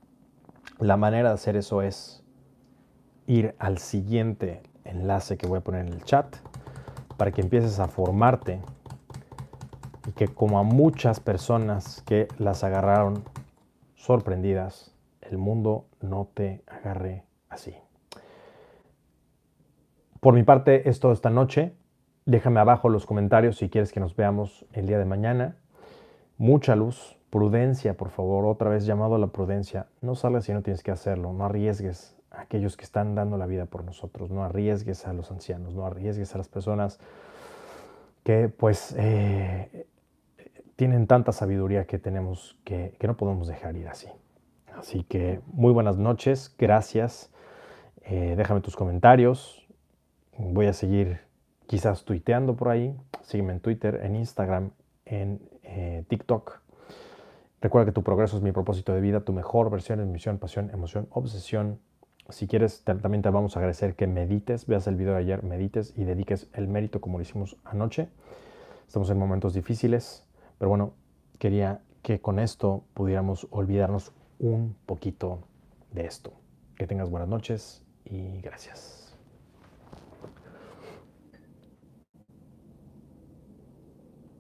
la manera de hacer eso es ir al siguiente enlace que voy a poner en el chat para que empieces a formarte y que como a muchas personas que las agarraron sorprendidas, el mundo no te agarre así. Por mi parte es todo esta noche. Déjame abajo los comentarios si quieres que nos veamos el día de mañana. Mucha luz, prudencia, por favor, otra vez llamado a la prudencia. No salgas si no tienes que hacerlo, no arriesgues a aquellos que están dando la vida por nosotros, no arriesgues a los ancianos, no arriesgues a las personas que pues eh, tienen tanta sabiduría que tenemos que, que, no podemos dejar ir así. Así que muy buenas noches, gracias. Eh, déjame tus comentarios. Voy a seguir quizás tuiteando por ahí. Sígueme en Twitter, en Instagram, en eh, TikTok. Recuerda que tu progreso es mi propósito de vida, tu mejor versión es misión, pasión, emoción, obsesión. Si quieres, también te vamos a agradecer que medites, veas el video de ayer, medites y dediques el mérito como lo hicimos anoche. Estamos en momentos difíciles, pero bueno, quería que con esto pudiéramos olvidarnos un poquito de esto. Que tengas buenas noches y gracias.